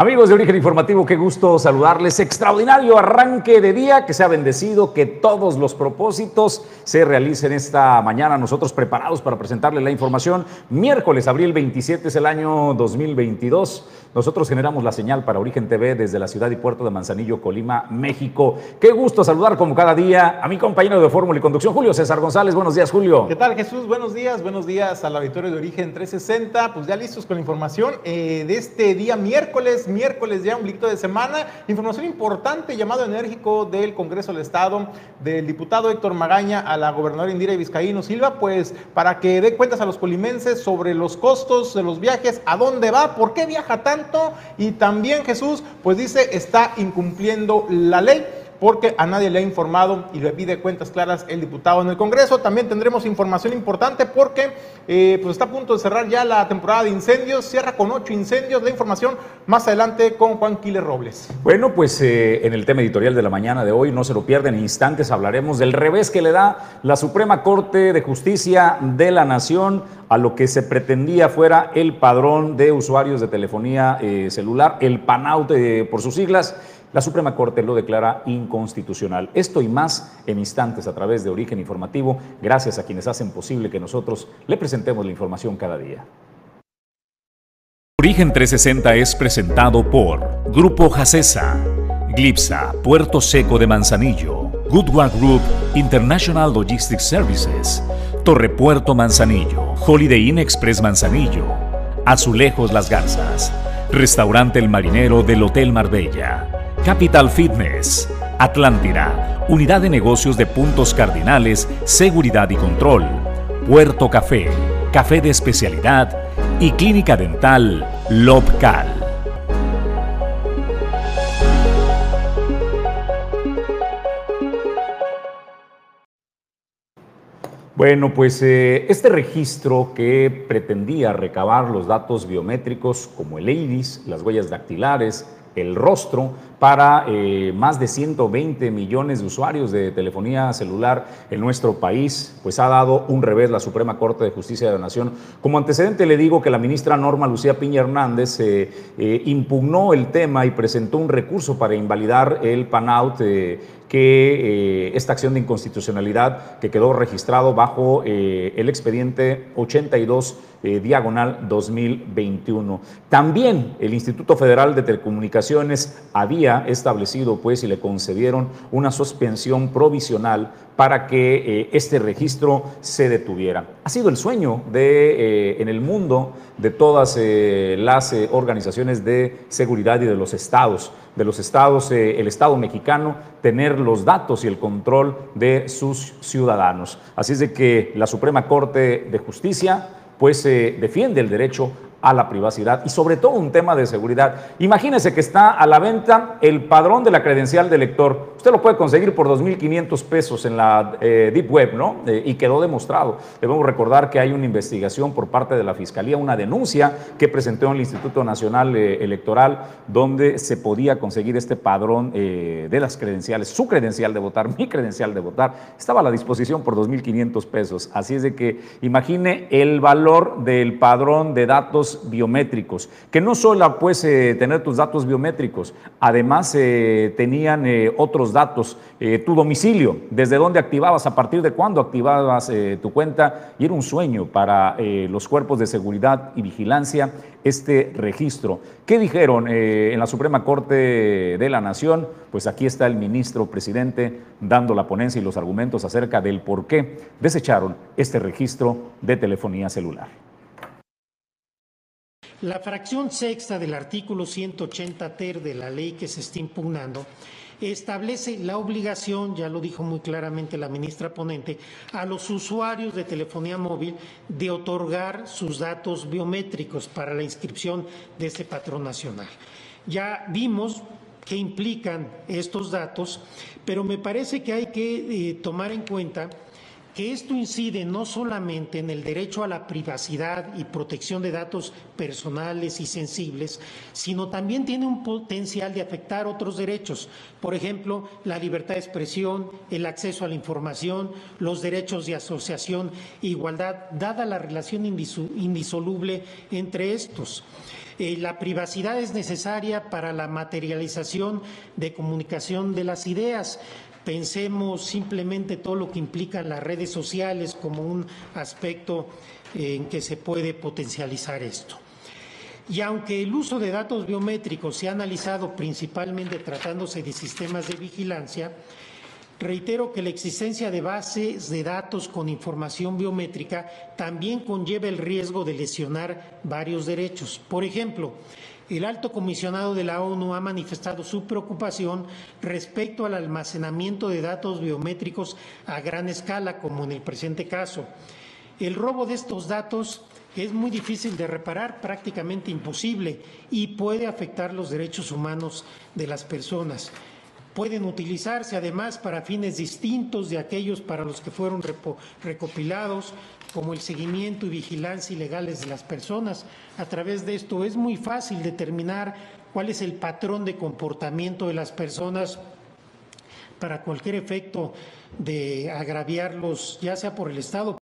Amigos de Origen Informativo, qué gusto saludarles. Extraordinario arranque de día, que sea bendecido, que todos los propósitos se realicen esta mañana. Nosotros preparados para presentarles la información. Miércoles, abril 27 es el año 2022. Nosotros generamos la señal para Origen TV desde la ciudad y puerto de Manzanillo, Colima, México. Qué gusto saludar como cada día a mi compañero de Fórmula y Conducción, Julio César González. Buenos días, Julio. ¿Qué tal, Jesús? Buenos días, buenos días al auditorio de Origen 360. Pues ya listos con la información eh, de este día miércoles, miércoles ya un grito de semana. Información importante, llamado enérgico del Congreso del Estado, del diputado Héctor Magaña a la gobernadora Indira Vizcaíno Silva, pues para que dé cuentas a los colimenses sobre los costos de los viajes, a dónde va, por qué viaja tanto y también Jesús, pues dice, está incumpliendo la ley porque a nadie le ha informado y le pide cuentas claras el diputado en el Congreso. También tendremos información importante porque eh, pues está a punto de cerrar ya la temporada de incendios, cierra con ocho incendios. La información más adelante con Juan Quiles Robles. Bueno, pues eh, en el tema editorial de la mañana de hoy, no se lo pierden, en instantes hablaremos del revés que le da la Suprema Corte de Justicia de la Nación a lo que se pretendía fuera el padrón de usuarios de telefonía eh, celular, el PANAUT por sus siglas la Suprema Corte lo declara inconstitucional. Esto y más en instantes a través de Origen Informativo, gracias a quienes hacen posible que nosotros le presentemos la información cada día. Origen 360 es presentado por Grupo Jacesa, Glipsa, Puerto Seco de Manzanillo, Goodward Group International Logistics Services, Torre Puerto Manzanillo, Holiday Inn Express Manzanillo, Azulejos Las Garzas, Restaurante El Marinero del Hotel Marbella. Capital Fitness, Atlántida, Unidad de Negocios de Puntos Cardinales, Seguridad y Control, Puerto Café, Café de Especialidad y Clínica Dental Lobcal. Bueno, pues eh, este registro que pretendía recabar los datos biométricos como el iris, las huellas dactilares, el rostro para eh, más de 120 millones de usuarios de telefonía celular en nuestro país, pues ha dado un revés la Suprema Corte de Justicia de la Nación. Como antecedente le digo que la ministra Norma Lucía Piña Hernández eh, eh, impugnó el tema y presentó un recurso para invalidar el PANOUT que esta acción de inconstitucionalidad que quedó registrado bajo el expediente 82 diagonal 2021. También el Instituto Federal de Telecomunicaciones había establecido pues y le concedieron una suspensión provisional para que eh, este registro se detuviera. Ha sido el sueño de, eh, en el mundo de todas eh, las organizaciones de seguridad y de los estados, de los estados, el Estado mexicano, tener los datos y el control de sus ciudadanos. Así es de que la Suprema Corte de Justicia pues defiende el derecho a la privacidad y sobre todo un tema de seguridad. Imagínese que está a la venta el padrón de la credencial de lector. Usted lo puede conseguir por 2.500 pesos en la eh, Deep Web, ¿no? Eh, y quedó demostrado. Debemos recordar que hay una investigación por parte de la Fiscalía, una denuncia que presentó en el Instituto Nacional eh, Electoral donde se podía conseguir este padrón de las credenciales, su credencial de votar, mi credencial de votar. Estaba a la disposición por 2.500 pesos. Así es de que imagine el valor del padrón de datos biométricos, que no solo pues tener tus datos biométricos, además eh, tenían eh, otros datos, tu domicilio, desde dónde activabas, a partir de cuándo activabas tu cuenta, y era un sueño para los cuerpos de seguridad y vigilancia este registro. ¿Qué dijeron en la Suprema Corte de la Nación? Pues aquí está el ministro presidente dando la ponencia y los argumentos acerca del por qué desecharon este registro de telefonía celular. La fracción sexta del artículo 180 ter de la ley que se está impugnando establece la obligación, ya lo dijo muy claramente la ministra ponente, a los usuarios de telefonía móvil de otorgar sus datos biométricos para la inscripción de ese patrón nacional. Ya vimos qué implican estos datos, pero me parece que hay que eh, tomar en cuenta que esto incide no solamente en el derecho a la privacidad y protección de datos personales y sensibles, sino también tiene un potencial de afectar otros derechos, por ejemplo, la libertad de expresión, el acceso a la información, los derechos de asociación e igualdad, dada la relación indisoluble entre estos. Eh, la privacidad es necesaria para la materialización de comunicación de las ideas, pensemos simplemente todo lo que implican las redes sociales como un aspecto en que se puede potencializar esto. Y aunque el uso de datos biométricos se ha analizado principalmente tratándose de sistemas de vigilancia, reitero que la existencia de bases de datos con información biométrica también conlleva el riesgo de lesionar varios derechos. Por ejemplo, el alto comisionado de la ONU ha manifestado su preocupación respecto al almacenamiento de datos biométricos a gran escala, como en el presente caso. El robo de estos datos es muy difícil de reparar, prácticamente imposible, y puede afectar los derechos humanos de las personas. Pueden utilizarse además para fines distintos de aquellos para los que fueron recopilados, como el seguimiento y vigilancia ilegales de las personas. A través de esto es muy fácil determinar cuál es el patrón de comportamiento de las personas para cualquier efecto de agraviarlos, ya sea por el Estado.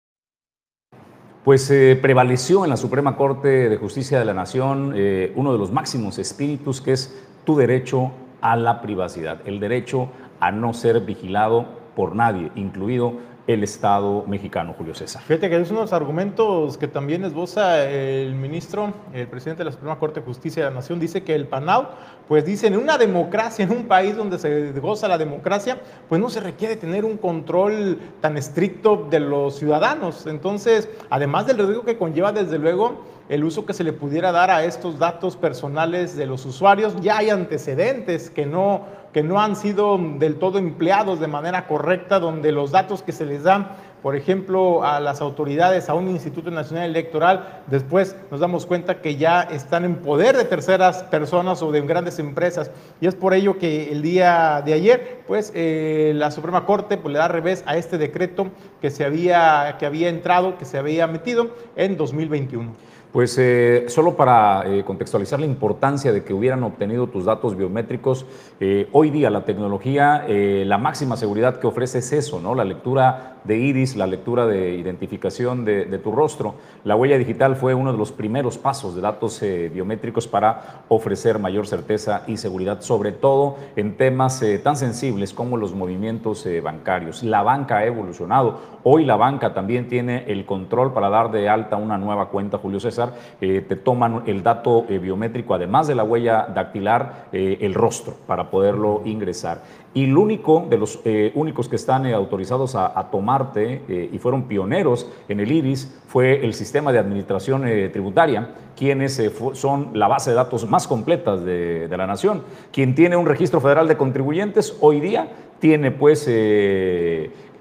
Pues eh, prevaleció en la Suprema Corte de Justicia de la Nación eh, uno de los máximos espíritus que es tu derecho a la privacidad, el derecho a no ser vigilado por nadie, incluido el Estado mexicano, Julio César. Fíjate que es los argumentos que también esboza el ministro, el presidente de la Suprema Corte de Justicia de la Nación, dice que el PANAU, pues dice, en una democracia, en un país donde se goza la democracia, pues no se requiere tener un control tan estricto de los ciudadanos. Entonces, además del riesgo que conlleva, desde luego, el uso que se le pudiera dar a estos datos personales de los usuarios. Ya hay antecedentes que no, que no han sido del todo empleados de manera correcta, donde los datos que se les dan, por ejemplo, a las autoridades, a un Instituto Nacional Electoral, después nos damos cuenta que ya están en poder de terceras personas o de grandes empresas. Y es por ello que el día de ayer, pues eh, la Suprema Corte pues, le da revés a este decreto que se había, que había entrado, que se había metido en 2021. Pues eh, solo para eh, contextualizar la importancia de que hubieran obtenido tus datos biométricos, eh, hoy día la tecnología, la máxima seguridad que ofrece es eso, ¿no? La lectura de iris, la lectura de identificación de, tu rostro. La huella digital fue uno de los primeros pasos de datos biométricos para ofrecer mayor certeza y seguridad, sobre todo en temas tan sensibles como los movimientos bancarios. La banca ha evolucionado. Hoy la banca también tiene el control para dar de alta una nueva cuenta, Julio César eh, te toman el dato eh, biométrico, además de la huella dactilar, eh, el rostro para poderlo ingresar. Y el único de los únicos que están autorizados a, tomarte y fueron pioneros en el IRIS fue el sistema de administración tributaria, quienes son la base de datos más completas de, de, la nación. Quien tiene un registro federal de contribuyentes hoy día tiene pues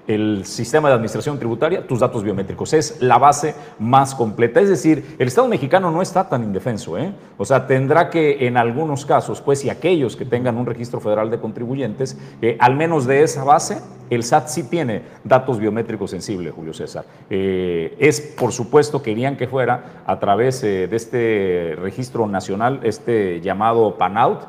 el sistema de administración tributaria, tus datos biométricos. Es la base más completa. Es decir, el Estado mexicano no está tan indefenso. ¿eh? O sea, tendrá que en algunos casos, pues, y aquellos que tengan un registro federal de contribuyentes, eh, al menos de esa base, el SAT sí tiene datos biométricos sensibles, Julio César. Eh, es, por supuesto, querían que fuera a través de este registro nacional, este llamado PANOUT,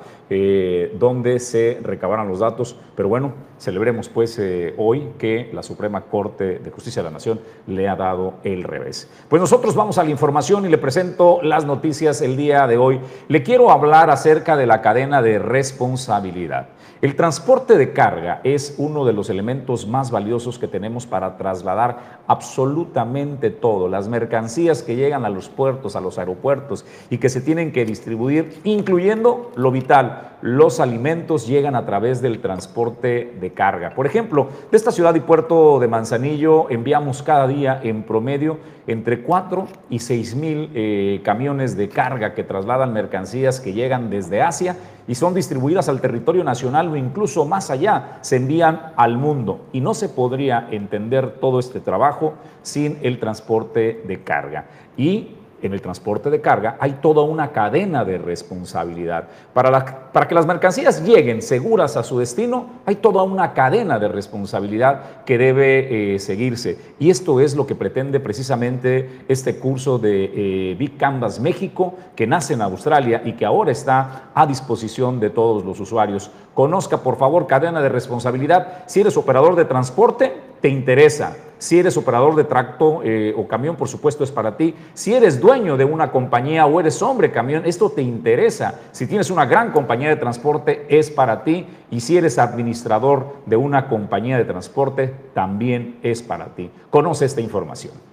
donde se recabaran los datos. Pero bueno, celebremos pues hoy que la Suprema Corte de Justicia de la Nación le ha dado el revés. Pues nosotros vamos a la información y le presento las noticias el día de hoy. Le quiero hablar acerca de la cadena de responsabilidad. El transporte de carga es uno de los elementos más valiosos que tenemos para trasladar absolutamente todo, las mercancías que llegan a los puertos, a los aeropuertos y que se tienen que distribuir, incluyendo lo vital, los alimentos llegan a través del transporte de carga. Por ejemplo, de esta ciudad y puerto de Manzanillo enviamos cada día en promedio entre 4 y 6 mil eh, camiones de carga que trasladan mercancías que llegan desde Asia y son distribuidas al territorio nacional o incluso más allá, se envían al mundo. Y no se podría entender todo este trabajo sin el transporte de carga. Y en el transporte de carga hay toda una cadena de responsabilidad. Para, para, que las mercancías lleguen seguras a su destino, hay toda una cadena de responsabilidad que debe eh, seguirse. Y esto es lo que pretende precisamente este curso de eh, Big Canvas México, que nace en Australia y que ahora está a disposición de todos los usuarios. Conozca, por favor, cadena de responsabilidad. Si eres operador de transporte, te interesa si eres operador de tracto eh, o camión, por supuesto es para ti. Si eres dueño de una compañía o eres hombre camión, esto te interesa. Si tienes una gran compañía de transporte, es para ti. Y si eres administrador de una compañía de transporte, también es para ti. Conoce esta información.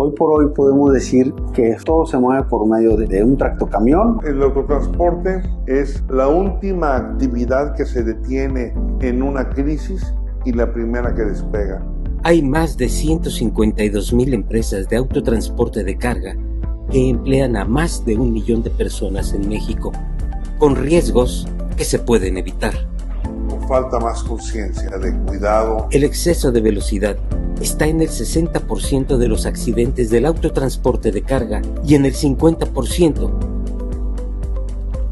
Hoy por hoy podemos decir que todo se mueve por medio de, un tractocamión. El autotransporte es la última actividad que se detiene en una crisis y la primera que despega. Hay más de 152 mil empresas de autotransporte de carga que emplean a más de un millón de personas en México, con riesgos que se pueden evitar. Falta más conciencia de cuidado. El exceso de velocidad está en el 60% de los accidentes del autotransporte de carga y en el 50%.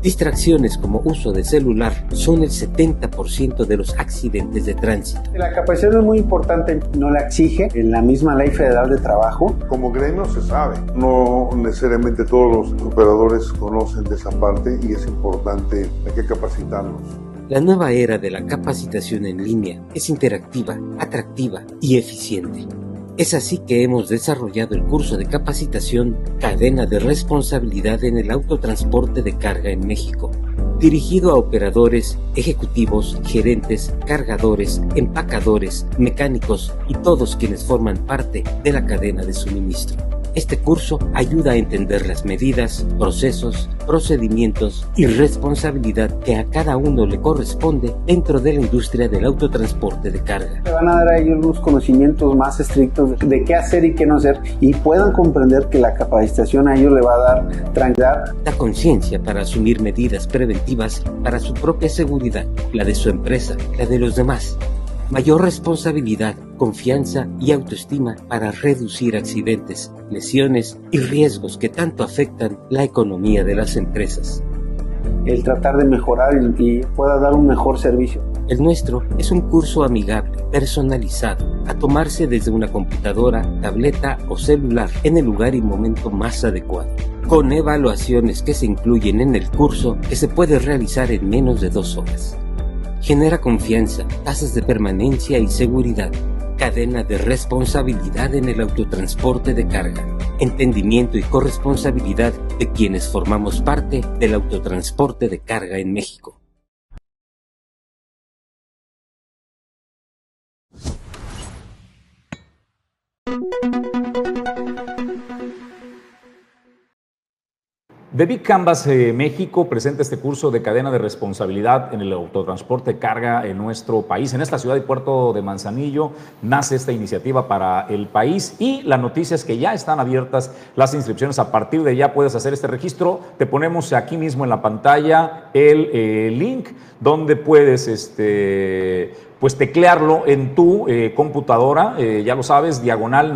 Distracciones como uso de celular son el 70% de los accidentes de tránsito. La capacitación es muy importante, no la exige en la misma ley federal de trabajo. Como gremio se sabe, no necesariamente todos los operadores conocen de esa parte y es importante, hay que capacitarlos. La nueva era de la capacitación en línea es interactiva, atractiva y eficiente. Es así que hemos desarrollado el curso de capacitación Cadena de Responsabilidad en el Autotransporte de Carga en México, dirigido a operadores, ejecutivos, gerentes, cargadores, empacadores, mecánicos y todos quienes forman parte de la cadena de suministro. Este curso ayuda a entender las medidas, procesos, procedimientos y responsabilidad que a cada uno le corresponde dentro de la industria del autotransporte de carga. Le van a dar a ellos unos conocimientos más estrictos de qué hacer y qué no hacer y puedan comprender que la capacitación a ellos le va a dar tranquilidad. La conciencia para asumir medidas preventivas para su propia seguridad, la de su empresa, la de los demás mayor responsabilidad, confianza y autoestima para reducir accidentes, lesiones y riesgos que tanto afectan la economía de las empresas. El tratar de mejorar y pueda dar un mejor servicio. El nuestro es un curso amigable, personalizado, a tomarse desde una computadora, tableta o celular en el lugar y momento más adecuado con evaluaciones que se incluyen en el curso que se puede realizar en menos de dos horas genera confianza, tasas de permanencia y seguridad, cadena de responsabilidad en el autotransporte de carga, entendimiento y corresponsabilidad de quienes formamos parte del autotransporte de carga en México. The Big Canvas eh, México presenta este curso de cadena de responsabilidad en el autotransporte carga en nuestro país. En esta ciudad y puerto de Manzanillo nace esta iniciativa para el país y la noticia es que ya están abiertas las inscripciones. A partir de ya puedes hacer este registro. Te ponemos aquí mismo en la pantalla el eh, link donde puedes este, pues teclearlo en tu eh, computadora, ya lo sabes, diagonal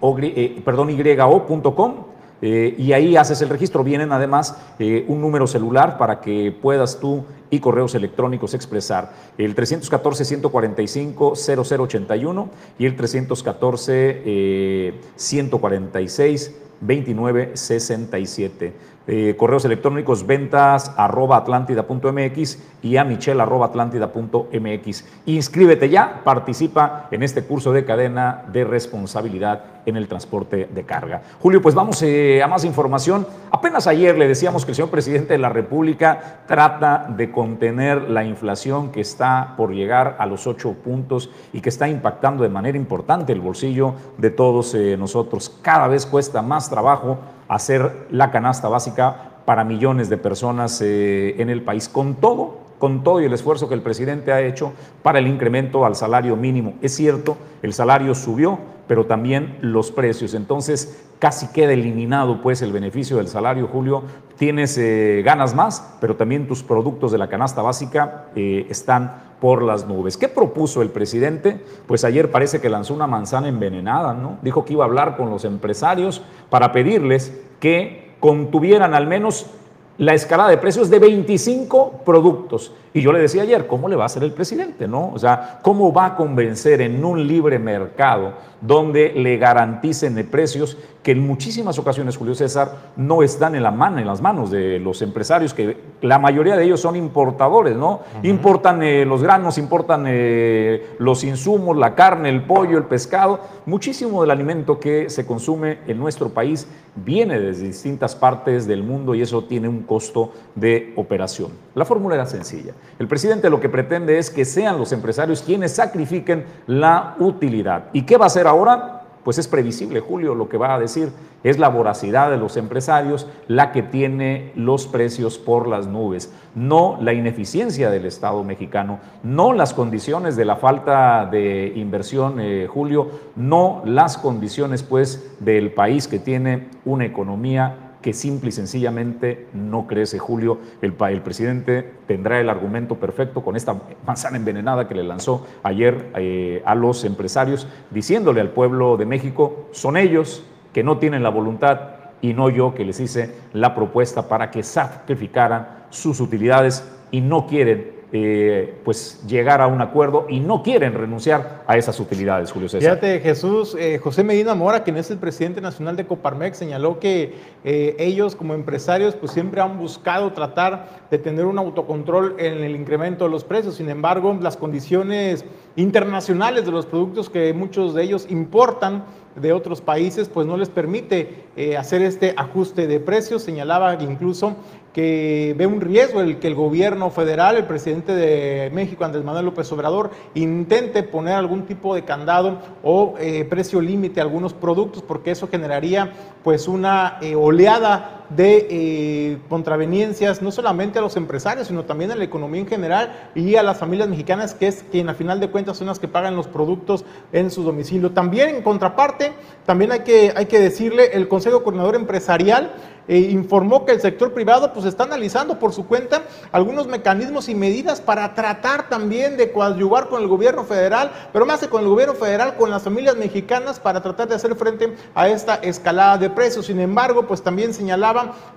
L-E-A-R-N-I eh, perdón, y.com eh, y ahí haces el registro. Vienen además eh, un número celular para que puedas tú y correos electrónicos expresar el 314-145-0081 y el 314-146-2967. Eh, correos electrónicos ventas arroba atlantida.mx y a michelle arroba atlantida.mx. Inscríbete ya, participa en este curso de cadena de responsabilidad en el transporte de carga. Julio, pues vamos eh, a más información. Apenas ayer le decíamos que el señor presidente de la República trata de contener la inflación que está por llegar a los ocho puntos y que está impactando de manera importante el bolsillo de todos eh, nosotros. Cada vez cuesta más trabajo hacer la canasta básica para millones de personas eh, en el país, con todo, con todo y el esfuerzo que el presidente ha hecho para el incremento al salario mínimo. Es cierto, el salario subió, pero también los precios. Entonces, casi queda eliminado pues el beneficio del salario, Julio. Tienes eh, ganas más, pero también tus productos de la canasta básica eh, están por las nubes. ¿Qué propuso el presidente? Pues ayer parece que lanzó una manzana envenenada, ¿no? Dijo que iba a hablar con los empresarios para pedirles que contuvieran al menos la escalada de precios de 25 productos. Y yo le decía ayer, ¿cómo le va a hacer el presidente? ¿no? O sea, ¿cómo va a convencer en un libre mercado donde le garanticen de precios que en muchísimas ocasiones, Julio César, no están en la mano, en las manos de los empresarios, que la mayoría de ellos son importadores, ¿no? Importan eh, los granos, importan eh, los insumos, la carne, el pollo, el pescado. Muchísimo del alimento que se consume en nuestro país viene desde distintas partes del mundo y eso tiene un costo de operación. La fórmula era sencilla. El presidente lo que pretende es que sean los empresarios quienes sacrifiquen la utilidad. ¿Y qué va a hacer ahora? Pues es previsible, Julio, lo que va a decir. Es la voracidad de los empresarios la que tiene los precios por las nubes, no la ineficiencia del Estado mexicano, no las condiciones de la falta de inversión, eh, Julio, no las condiciones pues del país que tiene una economía que simple y sencillamente no crece. Julio, el, presidente tendrá el argumento perfecto con esta manzana envenenada que le lanzó ayer eh, a los empresarios, diciéndole al pueblo de México, son ellos que no tienen la voluntad y no yo que les hice la propuesta para que sacrificaran sus utilidades y no quieren eh, pues llegar a un acuerdo y no quieren renunciar a esas utilidades, Julio César. Fíjate, Jesús, eh, José Medina Mora, quien es el presidente nacional de Coparmex, señaló que eh, ellos como empresarios pues siempre han buscado tratar de tener un autocontrol en el incremento de los precios. Sin embargo, las condiciones internacionales de los productos que muchos de ellos importan de otros países, pues no les permite hacer este ajuste de precios. Señalaba incluso que ve un riesgo el que el gobierno federal, el presidente de México, Andrés Manuel López Obrador, intente poner algún tipo de candado o eh, precio límite a algunos productos, porque eso generaría pues una eh, oleada de eh, contraveniencias, no solamente a los empresarios, sino también a la economía en general y a las familias mexicanas, que es quien a final de cuentas son las que pagan los productos en su domicilio. También en contraparte, también hay que, hay que decirle, el Consejo Coordinador Empresarial eh, informó que el sector privado pues está analizando por su cuenta algunos mecanismos y medidas para tratar también de coadyuvar con el gobierno federal, pero más que con el gobierno federal, con las familias mexicanas para tratar de hacer frente a esta escalada de precios. Sin embargo, pues también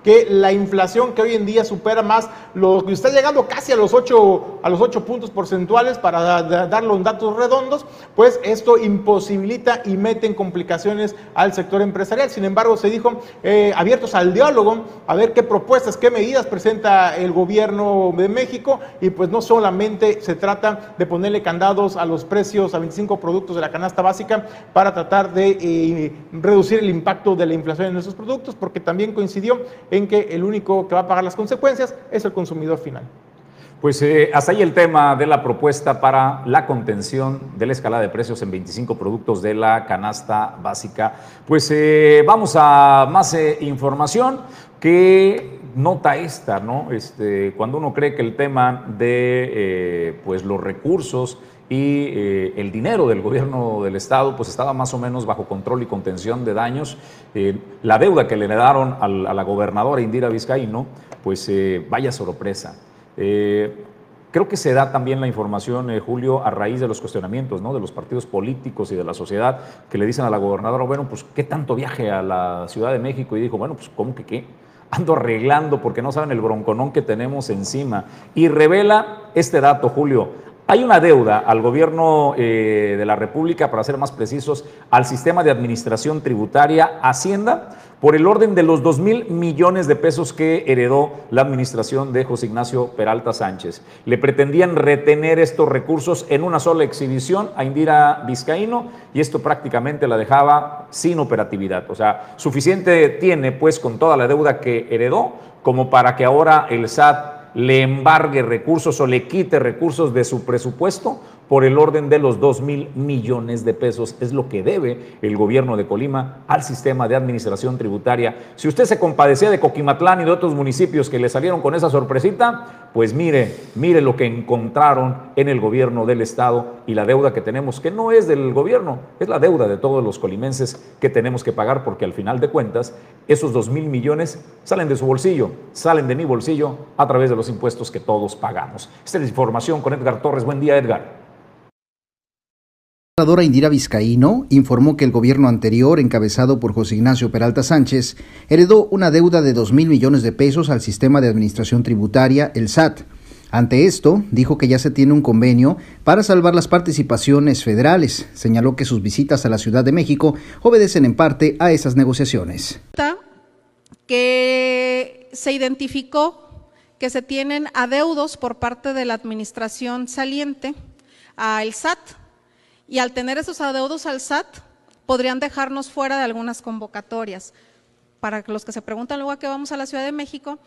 que la inflación que hoy en día supera más lo que está llegando casi a los 8 a los 8 puntos porcentuales para dar los datos redondos, pues esto imposibilita y mete en complicaciones al sector empresarial. Sin embargo, se dijo eh, abiertos al diálogo a ver qué propuestas, qué medidas presenta el gobierno de México y pues no solamente se trata de ponerle candados a los precios a 25 productos de la canasta básica para tratar de eh, reducir el impacto de la inflación en esos productos, porque también coincidió en que el único que va a pagar las consecuencias es el consumidor final. Pues eh, hasta ahí el tema de la propuesta para la contención de la escalada de precios en 25 productos de la canasta básica. Pues eh, vamos a más eh, información. ¿Qué nota esta, no? Este, cuando uno cree que el tema de pues los recursos y el dinero del gobierno del Estado pues estaba más o menos bajo control y contención de daños. la deuda que le daron a la gobernadora Indira Vizcaíno, pues vaya sorpresa. Eh, creo que se da también la información, eh, Julio, a raíz de los cuestionamientos ¿no? de los partidos políticos y de la sociedad que le dicen a la gobernadora, bueno, pues qué tanto viaje a la Ciudad de México y dijo, bueno, pues ¿cómo que qué? Ando arreglando porque no saben el bronconón que tenemos encima. Y revela este dato, Julio. Hay una deuda al gobierno eh, de la República, para ser más precisos, al sistema de administración tributaria, Hacienda, por el orden de los 2 mil millones de pesos que heredó la administración de José Ignacio Peralta Sánchez. Le pretendían retener estos recursos en una sola exhibición a Indira Vizcaíno y esto prácticamente la dejaba sin operatividad. O sea, suficiente tiene pues con toda la deuda que heredó como para que ahora el SAT le embargue recursos o le quite recursos de su presupuesto por el orden de los 2 mil millones de pesos. Es lo que debe el gobierno de Colima al sistema de administración tributaria. Si usted se compadecía de Coquimatlán y de otros municipios que le salieron con esa sorpresita, pues mire, mire lo que encontraron en el gobierno del Estado y la deuda que tenemos, que no es del gobierno, es la deuda de todos los colimenses que tenemos que pagar porque al final de cuentas esos 2 mil millones salen de su bolsillo, salen de mi bolsillo a través de los impuestos que todos pagamos. Esta es la información con Edgar Torres. Buen día, Edgar. La senadora Indira Vizcaíno informó que el gobierno anterior, encabezado por José Ignacio Peralta Sánchez, heredó una deuda de 2 mil millones de pesos al sistema de administración tributaria, el SAT. Ante esto, dijo que ya se tiene un convenio para salvar las participaciones federales. Señaló que sus visitas a la Ciudad de México obedecen en parte a esas negociaciones. Que se identificó que se tienen adeudos por parte de la administración saliente al SAT y al tener esos adeudos al SAT podrían dejarnos fuera de algunas convocatorias. Para los que se preguntan luego a qué vamos a la Ciudad de México,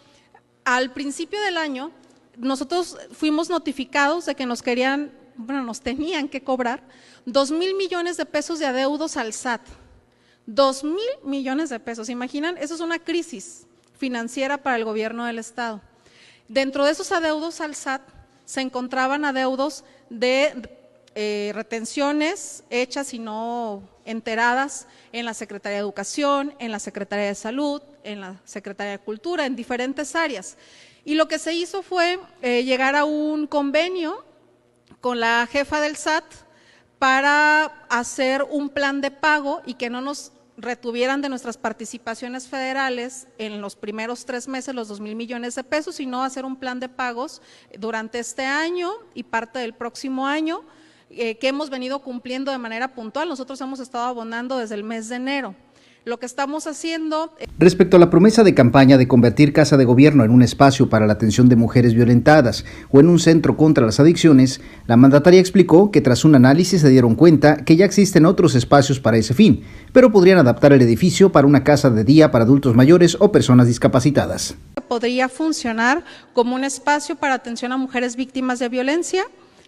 al principio del año nosotros fuimos notificados de que nos querían, bueno, nos tenían que cobrar dos mil millones de pesos de adeudos al SAT. Dos mil millones de pesos. ¿Imaginan? Eso es una crisis financiera para el gobierno del Estado. Dentro de esos adeudos al SAT se encontraban adeudos de eh, retenciones hechas y no enteradas en la Secretaría de Educación, en la Secretaría de Salud, en la Secretaría de Cultura, en diferentes áreas. Y lo que se hizo fue eh, llegar a un convenio con la jefa del SAT para hacer un plan de pago y que no nos retuvieran de nuestras participaciones federales en los primeros tres meses los dos mil millones de pesos, sino hacer un plan de pagos durante este año y parte del próximo año eh, que hemos venido cumpliendo de manera puntual. Nosotros hemos estado abonando desde el mes de enero. Lo que estamos haciendo... Respecto a la promesa de campaña de convertir Casa de Gobierno en un espacio para la atención de mujeres violentadas o en un centro contra las adicciones, la mandataria explicó que tras un análisis se dieron cuenta que ya existen otros espacios para ese fin, pero podrían adaptar el edificio para una casa de día para adultos mayores o personas discapacitadas. Podría funcionar como un espacio para atención a mujeres víctimas de violencia,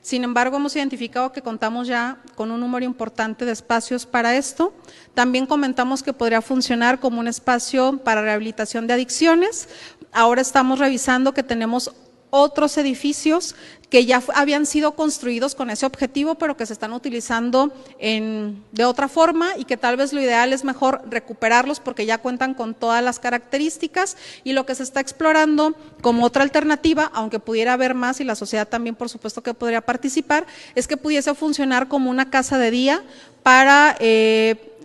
sin embargo, hemos identificado que contamos ya con un número importante de espacios para esto. También comentamos que podría funcionar como un espacio para rehabilitación de adicciones. Ahora estamos revisando que tenemos otros edificios que ya habían sido construidos con ese objetivo, pero que se están utilizando en, de otra forma y que tal vez lo ideal es mejor recuperarlos porque ya cuentan con todas las características y lo que se está explorando como otra alternativa, aunque pudiera haber más y la sociedad también por supuesto que podría participar, es que pudiese funcionar como una casa de día para eh,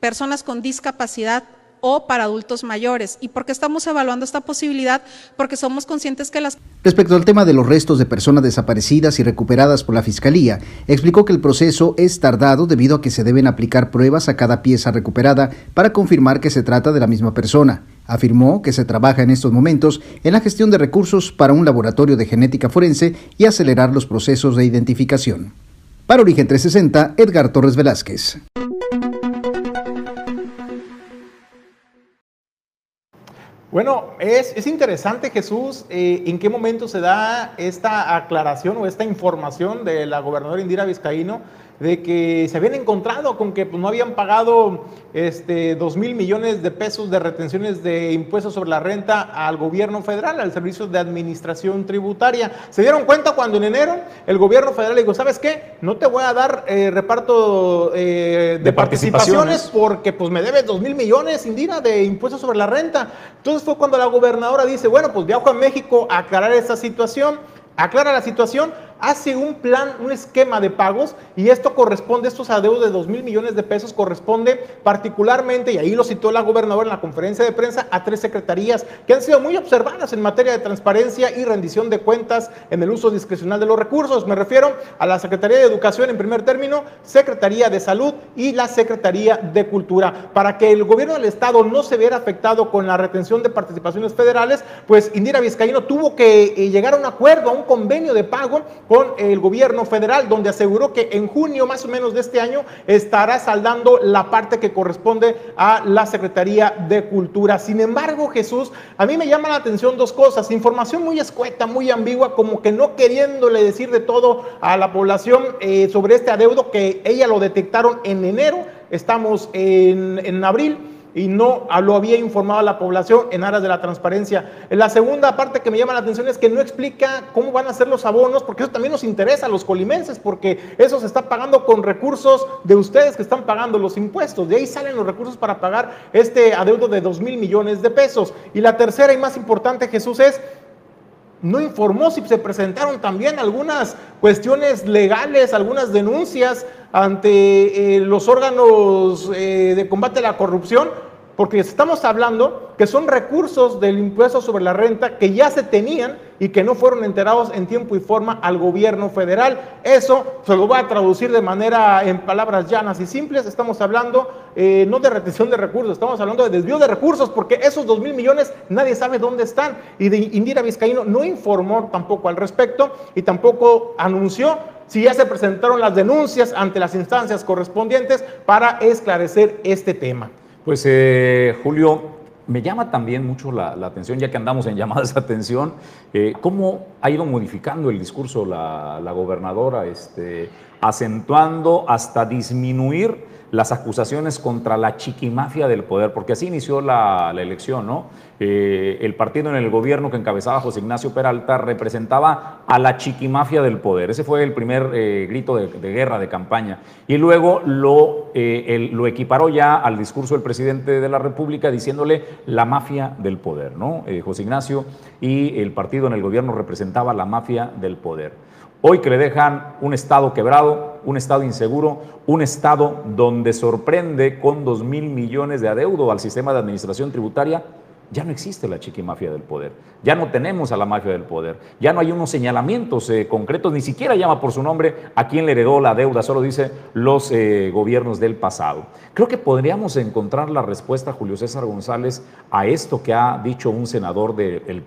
personas con discapacidad o para adultos mayores. ¿Y por qué estamos evaluando esta posibilidad? Porque somos conscientes que las... Respecto al tema de los restos de personas desaparecidas y recuperadas por la Fiscalía, explicó que el proceso es tardado debido a que se deben aplicar pruebas a cada pieza recuperada para confirmar que se trata de la misma persona. Afirmó que se trabaja en estos momentos en la gestión de recursos para un laboratorio de genética forense y acelerar los procesos de identificación. Para Origen 360, Edgar Torres Velázquez. Bueno, es, es interesante Jesús, eh, en qué momento se da esta aclaración o esta información de la gobernadora Indira Vizcaíno de que se habían encontrado con que pues, no habían pagado este, 2 mil millones de pesos de retenciones de impuestos sobre la renta al gobierno federal, al Servicio de Administración Tributaria. Se dieron cuenta cuando en enero el gobierno federal le dijo, ¿sabes qué? No te voy a dar eh, reparto eh, de, participaciones, porque pues me debes 2 mil millones, Indira, de impuestos sobre la renta. Entonces fue cuando la gobernadora dice, bueno, pues viajo a México a aclarar esta situación aclara la situación, hace un plan, un esquema de pagos y esto corresponde, estos adeudos de 2 mil millones de pesos corresponde particularmente, y ahí lo citó la gobernadora en la conferencia de prensa, a tres secretarías que han sido muy observadas en materia de transparencia y rendición de cuentas en el uso discrecional de los recursos. Me refiero a la Secretaría de Educación en primer término, Secretaría de Salud y la Secretaría de Cultura. Para que el gobierno del Estado no se viera afectado con la retención de participaciones federales, pues Indira Vizcaíno tuvo que eh, llegar a un acuerdo, a un convenio de pago con el gobierno federal, donde aseguró que en junio más o menos de este año estará saldando la parte que corresponde a la Secretaría de Cultura. Sin embargo, Jesús, a mí me llama la atención dos cosas. Información muy escueta, muy ambigua, como que no queriéndole decir de todo a la población eh, sobre este adeudo que ella lo detectaron en enero, estamos en, en abril y no lo había informado a la población en aras de la transparencia. La segunda parte que me llama la atención es que no explica cómo van a ser los abonos, porque eso también nos interesa a los colimenses, porque eso se está pagando con recursos de ustedes que están pagando los impuestos. De ahí salen los recursos para pagar este adeudo de 2 mil millones de pesos. Y la tercera y más importante, Jesús, es no informó si se presentaron también algunas cuestiones legales, algunas denuncias ante eh, los órganos eh, de combate a la corrupción porque estamos hablando que son recursos del impuesto sobre la renta que ya se tenían y que no fueron enterados en tiempo y forma al gobierno federal. Eso se lo voy a traducir de manera en palabras llanas y simples. Estamos hablando eh, no de retención de recursos, estamos hablando de desvío de recursos, porque esos dos mil millones nadie sabe dónde están. Y Indira Vizcaíno no informó tampoco al respecto y tampoco anunció si ya se presentaron las denuncias ante las instancias correspondientes para esclarecer este tema. Pues eh, Julio, me llama también mucho la, atención, ya que andamos en llamadas de atención, eh, cómo ha ido modificando el discurso la, la gobernadora, este, acentuando hasta disminuir las acusaciones contra la chiquimafia del poder, porque así inició la, elección, ¿no? Eh, el partido en el gobierno que encabezaba José Ignacio Peralta representaba a la chiquimafia del poder. Ese fue el primer eh, grito de, guerra, de campaña. Y luego lo, eh, lo equiparó ya al discurso del presidente de la República diciéndole la mafia del poder, ¿no? José Ignacio y el partido en el gobierno representaba la mafia del poder. Hoy que le dejan un Estado quebrado, un Estado inseguro, un Estado donde sorprende con dos mil millones de adeudo al sistema de administración tributaria, ya no existe la chiquimafia del poder, ya no tenemos a la mafia del poder, ya no hay unos señalamientos eh, concretos, ni siquiera llama por su nombre a quien le heredó la deuda, solo dice los eh, gobiernos del pasado. Creo que podríamos encontrar la respuesta, Julio César González, a esto que ha dicho un senador del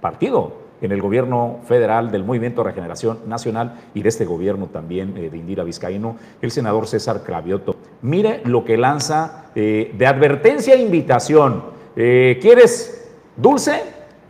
partido en el gobierno federal del Movimiento de Regeneración Nacional y de este gobierno también eh, de Indira Vizcaíno, el senador César Cravioto. Mire lo que lanza eh, de advertencia e invitación. Eh, ¿Quieres dulce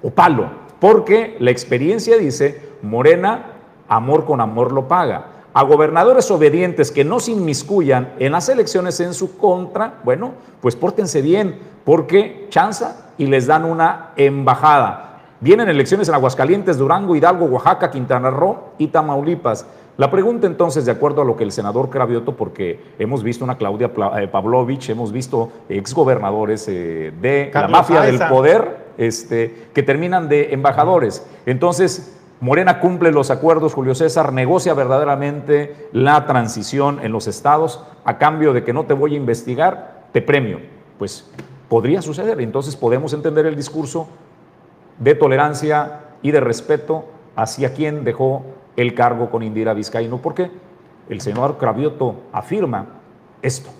o palo? Porque la experiencia dice, Morena, amor con amor lo paga. A gobernadores obedientes que no se inmiscuyan en las elecciones en su contra, bueno, pues pórtense bien, porque chanza y les dan una embajada. Vienen elecciones en Aguascalientes, Durango, Hidalgo, Oaxaca, Quintana Roo y Tamaulipas. La pregunta entonces, de acuerdo a lo que el senador Cravioto, porque hemos visto una Claudia eh, Pavlovich, hemos visto exgobernadores eh, de la mafia del poder este, que terminan de embajadores. Entonces, Morena cumple los acuerdos, Julio César, negocia verdaderamente la transición en los estados a cambio de que no te voy a investigar, te premio. Pues podría suceder. Entonces podemos entender el discurso de tolerancia y de respeto hacia quien dejó el cargo con Indira Vizcaíno, porque el senador Cravioto afirma esto.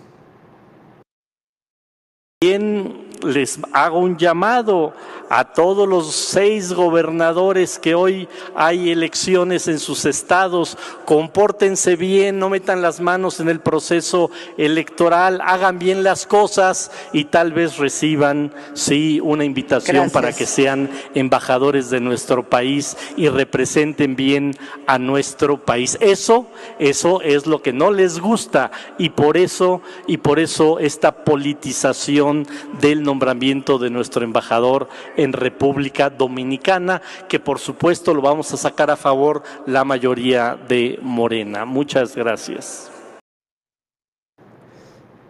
Bien, les hago un llamado a todos los seis gobernadores que hoy hay elecciones en sus estados, compórtense bien, no metan las manos en el proceso electoral, hagan bien las cosas y tal vez reciban, sí, una invitación para que sean embajadores de nuestro país y representen bien a nuestro país. Eso, eso es lo que no les gusta y por eso, y por eso esta politización del nombramiento de nuestro embajador en República Dominicana, que por supuesto lo vamos a sacar a favor la mayoría de Morena. Muchas gracias.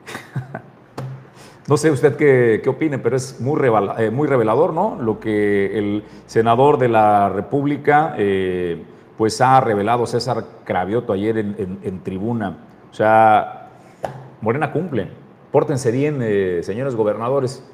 No sé usted qué, opine, pero es muy, eh, muy, revelador, ¿no? Lo que el senador de la República eh, pues ha revelado César Cravioto ayer en, tribuna. O sea, Morena cumple. Pórtense bien, eh, señores gobernadores.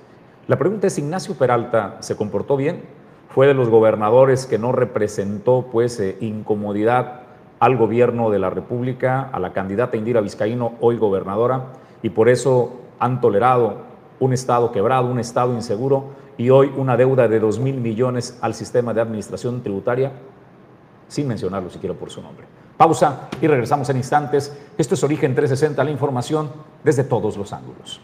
La pregunta es, ¿Ignacio Peralta se comportó bien? ¿Fue de los gobernadores que no representó pues eh, incomodidad al gobierno de la República, a la candidata Indira Vizcaíno, hoy gobernadora, y por eso han tolerado un Estado quebrado, un Estado inseguro y hoy una deuda de 2 mil millones al sistema de administración tributaria? sin mencionarlo siquiera por su nombre. Pausa y regresamos en instantes. Esto es Origen 360, la información desde todos los ángulos.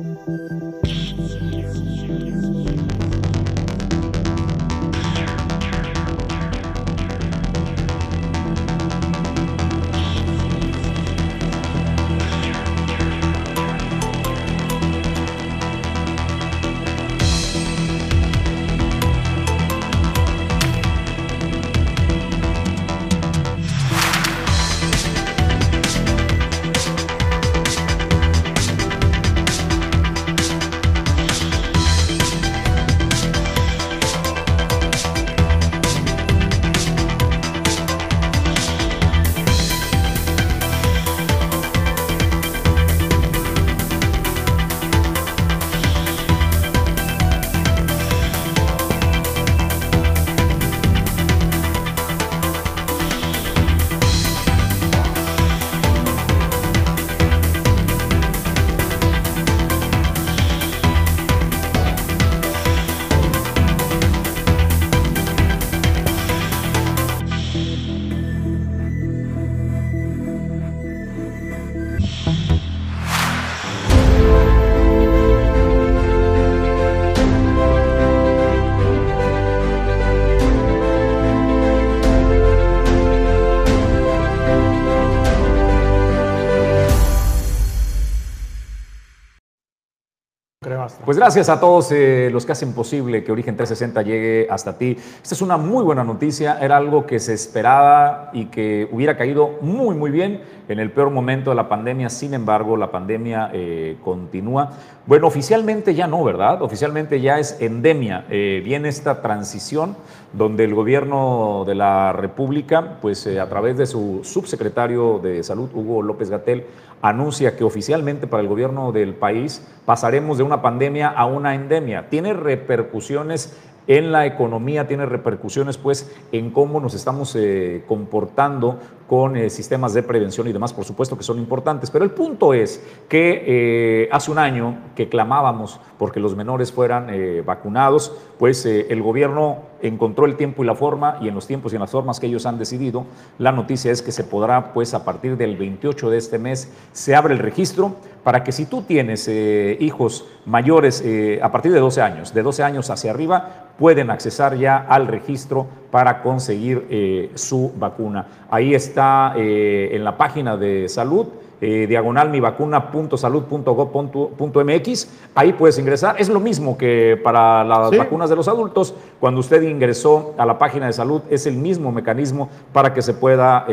Cats. Pues gracias a todos eh, los que hacen posible que Origen 360 llegue hasta ti. Esta es una muy buena noticia, era algo que se esperaba y que hubiera caído muy, muy bien en el peor momento de la pandemia. Sin embargo, la pandemia eh, continúa. Bueno, oficialmente ya no, ¿verdad? Oficialmente ya es endemia. Eh, viene esta transición donde el gobierno de la República, pues a través de su subsecretario de Salud, Hugo López Gatel, anuncia que oficialmente para el gobierno del país pasaremos de una pandemia a una endemia. Tiene repercusiones en la economía, tiene repercusiones pues en cómo nos estamos eh, comportando con eh, sistemas de prevención y demás, por supuesto que son importantes. Pero el punto es que eh, hace un año que clamábamos porque los menores fueran vacunados, pues el gobierno encontró el tiempo y la forma y en los tiempos y en las formas que ellos han decidido, la noticia es que se podrá pues a partir del 28 de este mes se abre el registro para que si tú tienes hijos mayores a partir de 12 años, de 12 años hacia arriba, pueden accesar ya al registro para conseguir eh, su vacuna. Ahí está eh, en la página de salud. Eh, diagonal mi vacuna.salud.gov.mx. Ahí puedes ingresar. Es lo mismo que para las vacunas de los adultos. Cuando usted ingresó a la página de salud, es el mismo mecanismo para que se pueda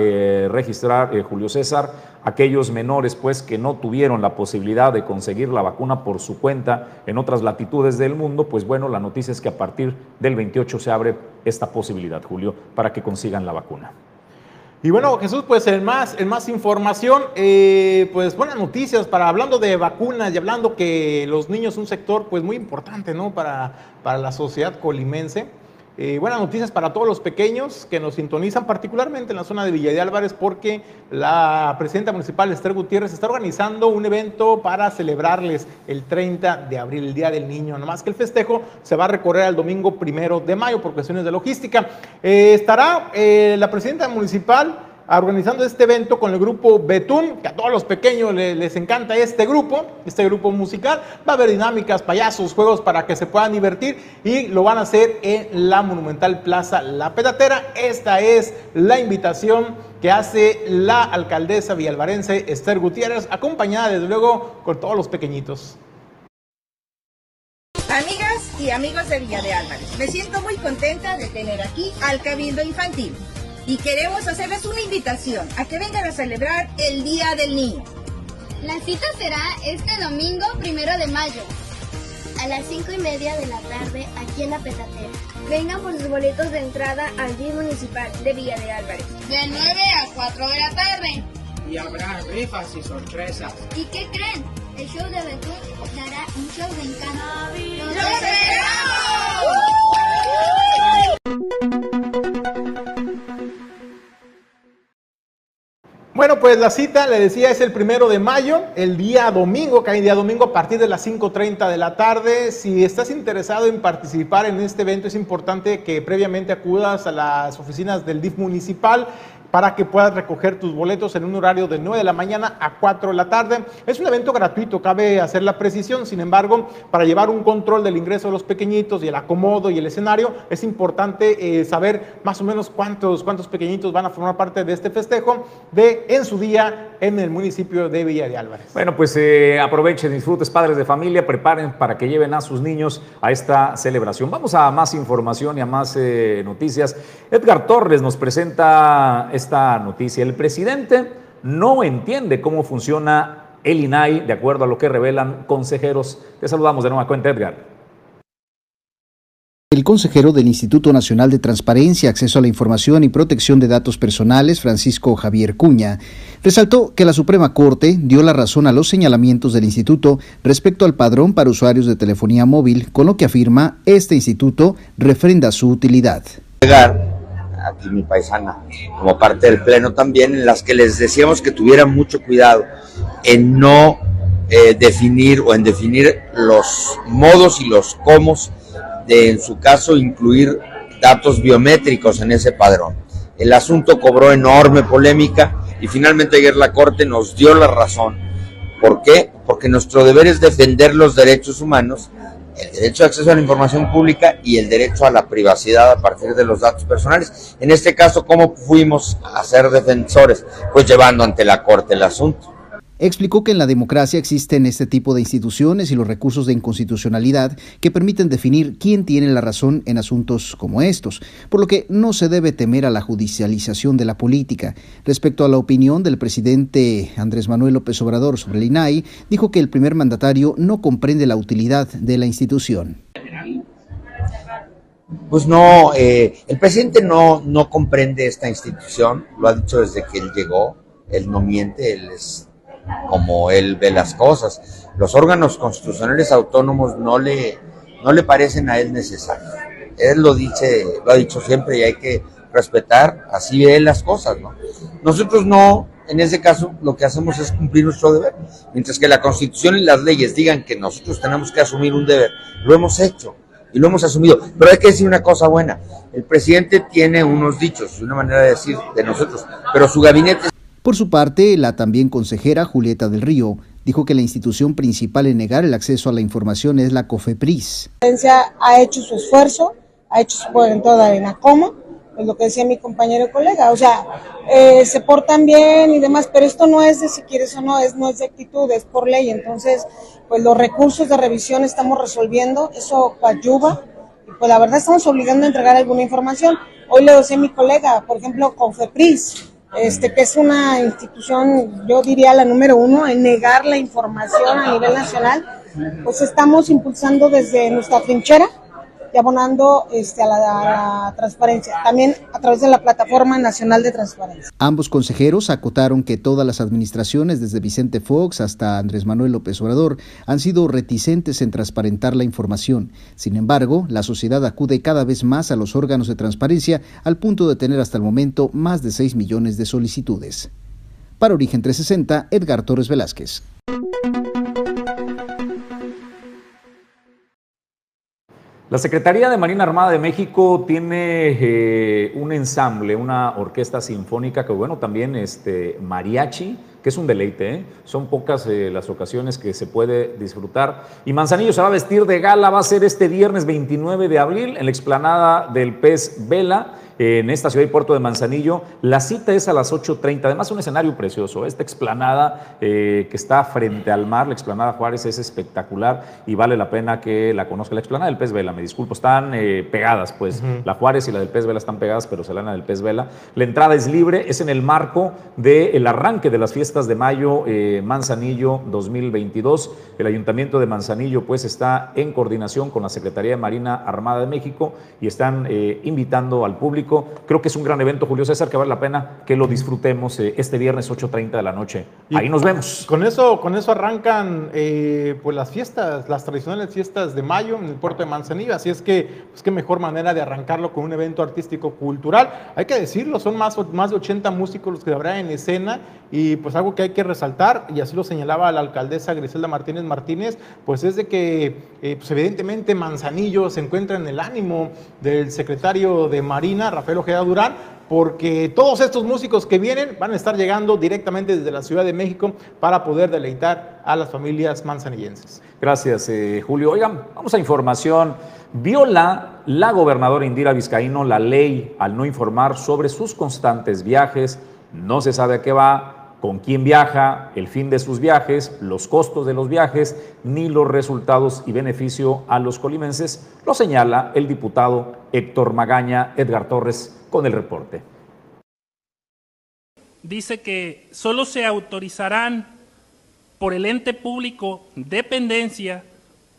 registrar, Julio César aquellos menores pues que no tuvieron la posibilidad de conseguir la vacuna por su cuenta en otras latitudes del mundo, pues bueno, la noticia es que a partir del 28 se abre esta posibilidad, Julio, para que consigan la vacuna. Y bueno, Jesús, pues en más, en más información, eh, pues buenas noticias para hablando de vacunas y hablando que los niños son un sector pues muy importante, ¿no? Para, para la sociedad colimense. Eh, buenas noticias para todos los pequeños que nos sintonizan, particularmente en la zona de Villa de Álvarez, porque la presidenta municipal Esther Gutiérrez está organizando un evento para celebrarles el 30 de abril, el Día del Niño. Nomás que el festejo se va a recorrer al domingo primero de mayo por cuestiones de logística. Eh, estará eh, la presidenta municipal organizando este evento con el grupo Betún, que a todos los pequeños les, encanta este grupo, este grupo musical. Va a haber dinámicas, payasos, juegos para que se puedan divertir y lo van a hacer en la Monumental Plaza La Pedatera. Esta es la invitación que hace la alcaldesa villalvarense Esther Gutiérrez, acompañada desde luego con todos los pequeñitos. Amigas y amigos de Villa de Álvarez, me siento muy contenta de tener aquí al Cabildo Infantil y queremos hacerles una invitación a que vengan a celebrar el Día del Niño. La cita será este domingo primero de mayo. A las cinco y media de la tarde aquí en la Petatera. Vengan por sus boletos de entrada al Día Municipal de Villa de Álvarez. De 9 a 4 de la tarde. Y habrá rifas y sorpresas. ¿Y qué creen? El show de Betún dará un show de encanto. ¡Los esperamos! Pues la cita, le decía, es el primero de mayo, el día domingo, cae día domingo a partir de las 5.30 de la tarde. Si estás interesado en participar en este evento, es importante que previamente acudas a las oficinas del DIF municipal para que puedas recoger tus boletos en un horario de 9 de la mañana a 4 de la tarde. Es un evento gratuito, cabe hacer la precisión, sin embargo, para llevar un control del ingreso de los pequeñitos y el acomodo y el escenario, es importante eh, saber más o menos cuántos, cuántos pequeñitos van a formar parte de este festejo de en su día en el municipio de Villa de Álvarez. Bueno, pues eh, aprovechen, disfrutes, padres de familia, preparen para que lleven a sus niños a esta celebración. Vamos a más información y a más eh, noticias. Edgar Torres nos presenta esta noticia. El presidente no entiende cómo funciona el INAI, de acuerdo a lo que revelan consejeros. Te saludamos de nueva cuenta, Edgar. El consejero del Instituto Nacional de Transparencia, Acceso a la Información y Protección de Datos Personales, Francisco Javier Cuña, resaltó que la Suprema Corte dio la razón a los señalamientos del instituto respecto al padrón para usuarios de telefonía móvil, con lo que afirma este instituto refrenda su utilidad. Aquí mi paisana, como parte del Pleno también, en las que les decíamos que tuvieran mucho cuidado en no eh, definir o en definir los modos y los cómo de, en su caso, incluir datos biométricos en ese padrón. El asunto cobró enorme polémica y finalmente ayer la Corte nos dio la razón. ¿Por qué? Porque nuestro deber es defender los derechos humanos, el derecho de acceso a la información pública y el derecho a la privacidad a partir de los datos personales. En este caso, ¿cómo fuimos a ser defensores? Pues llevando ante la Corte el asunto. Explicó que en la democracia existen este tipo de instituciones y los recursos de inconstitucionalidad que permiten definir quién tiene la razón en asuntos como estos, por lo que no se debe temer a la judicialización de la política. Respecto a la opinión del presidente Andrés Manuel López Obrador sobre el INAI, dijo que el primer mandatario no comprende la utilidad de la institución. Pues no, eh, el presidente no, no comprende esta institución, lo ha dicho desde que él llegó, él no miente, él es como él ve las cosas. Los órganos constitucionales autónomos no le, no le parecen a él necesarios. Él lo dice, lo ha dicho siempre y hay que respetar, así ve las cosas, ¿no? Nosotros no, en ese caso, lo que hacemos es cumplir nuestro deber. Mientras que la Constitución y las leyes digan que nosotros tenemos que asumir un deber, lo hemos hecho y lo hemos asumido. Pero hay que decir una cosa buena. El presidente tiene unos dichos, una manera de decir de nosotros, pero su gabinete por su parte, la también consejera Julieta del Río dijo que la institución principal en negar el acceso a la información es la COFEPRIS. La ha hecho su esfuerzo, ha hecho su poder en toda arena. ¿Cómo? Pues lo que decía mi compañero y colega, o sea, eh, se portan bien y demás, pero esto no es de si quieres o no, es, no es de actitud, es por ley. Entonces, pues los recursos de revisión estamos resolviendo, eso ayuda y pues la verdad estamos obligando a entregar alguna información. Hoy le decía a mi colega, por ejemplo, COFEPRIS, este, que es una institución, yo diría la número uno, en negar la información a nivel nacional, pues estamos impulsando desde nuestra trinchera y abonando este, a, la, transparencia, también a través de la Plataforma Nacional de Transparencia. Ambos consejeros acotaron que todas las administraciones, desde Vicente Fox hasta Andrés Manuel López Obrador, han sido reticentes en transparentar la información. Sin embargo, la sociedad acude cada vez más a los órganos de transparencia al punto de tener hasta el momento más de 6 millones de solicitudes. Para Origen 360, Edgar Torres Velázquez. La Secretaría de Marina Armada de México tiene eh, un ensamble, una orquesta sinfónica que, bueno, también este, mariachi, que es un deleite, ¿eh? son pocas eh, las ocasiones que se puede disfrutar. Y Manzanillo se va a vestir de gala, va a ser este viernes 29 de abril en la explanada del Pez Vela en esta ciudad y puerto de Manzanillo. La cita es a las 8.30. Además, un escenario precioso. Esta explanada eh, que está frente al mar, la explanada Juárez, es espectacular y vale la pena que la conozca. La explanada del Pez Vela, me disculpo, están eh, pegadas, pues. La Juárez y la del Pez Vela están pegadas, pero se la del Pez Vela. La entrada es libre, es en el marco del arranque de las fiestas de mayo eh, Manzanillo 2022. El Ayuntamiento de Manzanillo, pues, está en coordinación con la Secretaría de Marina Armada de México y están invitando al público público. Creo que es un gran evento, Julio César, que vale la pena que lo disfrutemos eh, este viernes 8.30 de la noche. Ahí nos vemos. Con eso, con eso arrancan eh, pues las fiestas, las tradicionales fiestas de mayo en el puerto de Manzanillo. Así es que, pues qué mejor manera de arrancarlo con un evento artístico cultural. Hay que decirlo, son más, más de 80 músicos los que habrá en escena y pues algo que hay que resaltar, y así lo señalaba la alcaldesa Griselda Martínez Martínez, pues es de que eh, pues evidentemente Manzanillo se encuentra en el ánimo del secretario de Marina, Rafael Ojeda Durán, porque todos estos músicos que vienen van a estar llegando directamente desde la Ciudad de México para poder deleitar a las familias manzanillenses. Gracias, eh, Julio. Oigan, vamos a información. Viola la gobernadora Indira Vizcaíno la ley al no informar sobre sus constantes viajes. No se sabe a qué va, con quién viaja, el fin de sus viajes, los costos de los viajes, ni los resultados y beneficio a los colimenses, lo señala el diputado Héctor Magaña Edgar Torres con el reporte. Dice que solo se autorizarán por el ente público, dependencia,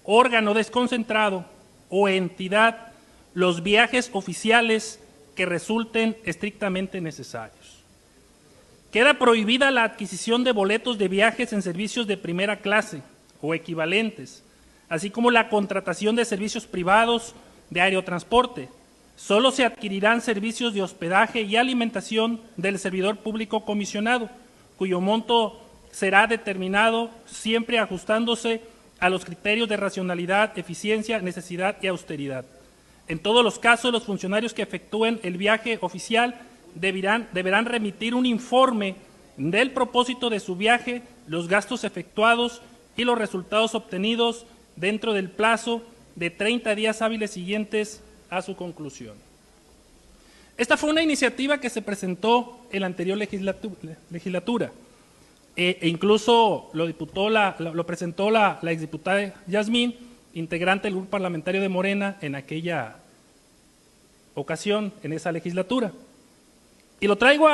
órgano desconcentrado o entidad los viajes oficiales que resulten estrictamente necesarios. Queda prohibida la adquisición de boletos de viajes en servicios de primera clase o equivalentes, así como la contratación de servicios privados de aerotransporte. Solo se adquirirán servicios de hospedaje y alimentación del servidor público comisionado, cuyo monto será determinado siempre ajustándose a los criterios de racionalidad, eficiencia, necesidad y austeridad. En todos los casos, los funcionarios que efectúen el viaje oficial deberán, deberán remitir un informe del propósito de su viaje, los gastos efectuados y los resultados obtenidos dentro del plazo de 30 días hábiles siguientes a su conclusión. Esta fue una iniciativa que se presentó en la anterior legislatura, e, e incluso lo, diputó la, lo presentó la, la exdiputada Yasmín, integrante del grupo parlamentario de Morena en aquella ocasión, en esa legislatura. Y lo traigo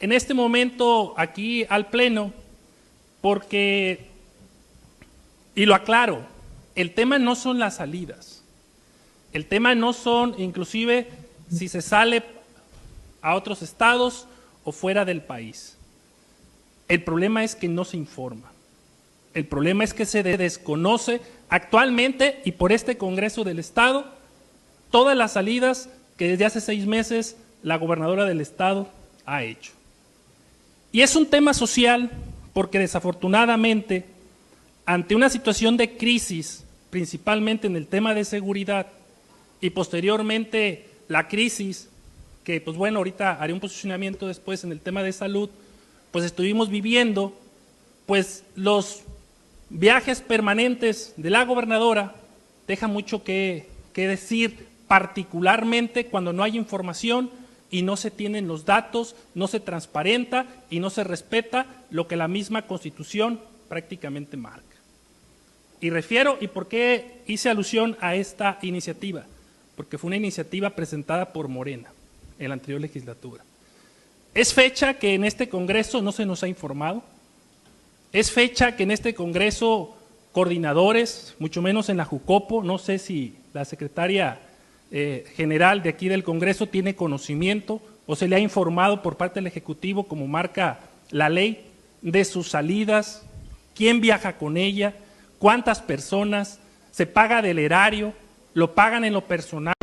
en este momento aquí al Pleno porque, y lo aclaro, el tema no son las salidas, el tema no son inclusive si se sale a otros estados o fuera del país. El problema es que no se informa. El problema es que se desconoce actualmente y por este Congreso del Estado todas las salidas que desde hace seis meses la gobernadora del estado ha hecho. Y es un tema social porque desafortunadamente, ante una situación de crisis, principalmente en el tema de seguridad, y posteriormente la crisis, que pues bueno, ahorita haré un posicionamiento después en el tema de salud, pues estuvimos viviendo, pues los viajes permanentes de la gobernadora dejan mucho que, que decir, particularmente cuando no hay información y no se tienen los datos, no se transparenta y no se respeta lo que la misma Constitución prácticamente marca. Y refiero, ¿y por qué hice alusión a esta iniciativa? Porque fue una iniciativa presentada por Morena en la anterior legislatura. Es fecha que en este Congreso no se nos ha informado. Es fecha que en este Congreso coordinadores, mucho menos en la Jucopo, no sé si la secretaria eh, general de aquí del Congreso tiene conocimiento o se le ha informado por parte del Ejecutivo, como marca la ley, de sus salidas, quién viaja con ella, cuántas personas, se paga del erario, lo pagan en lo personal.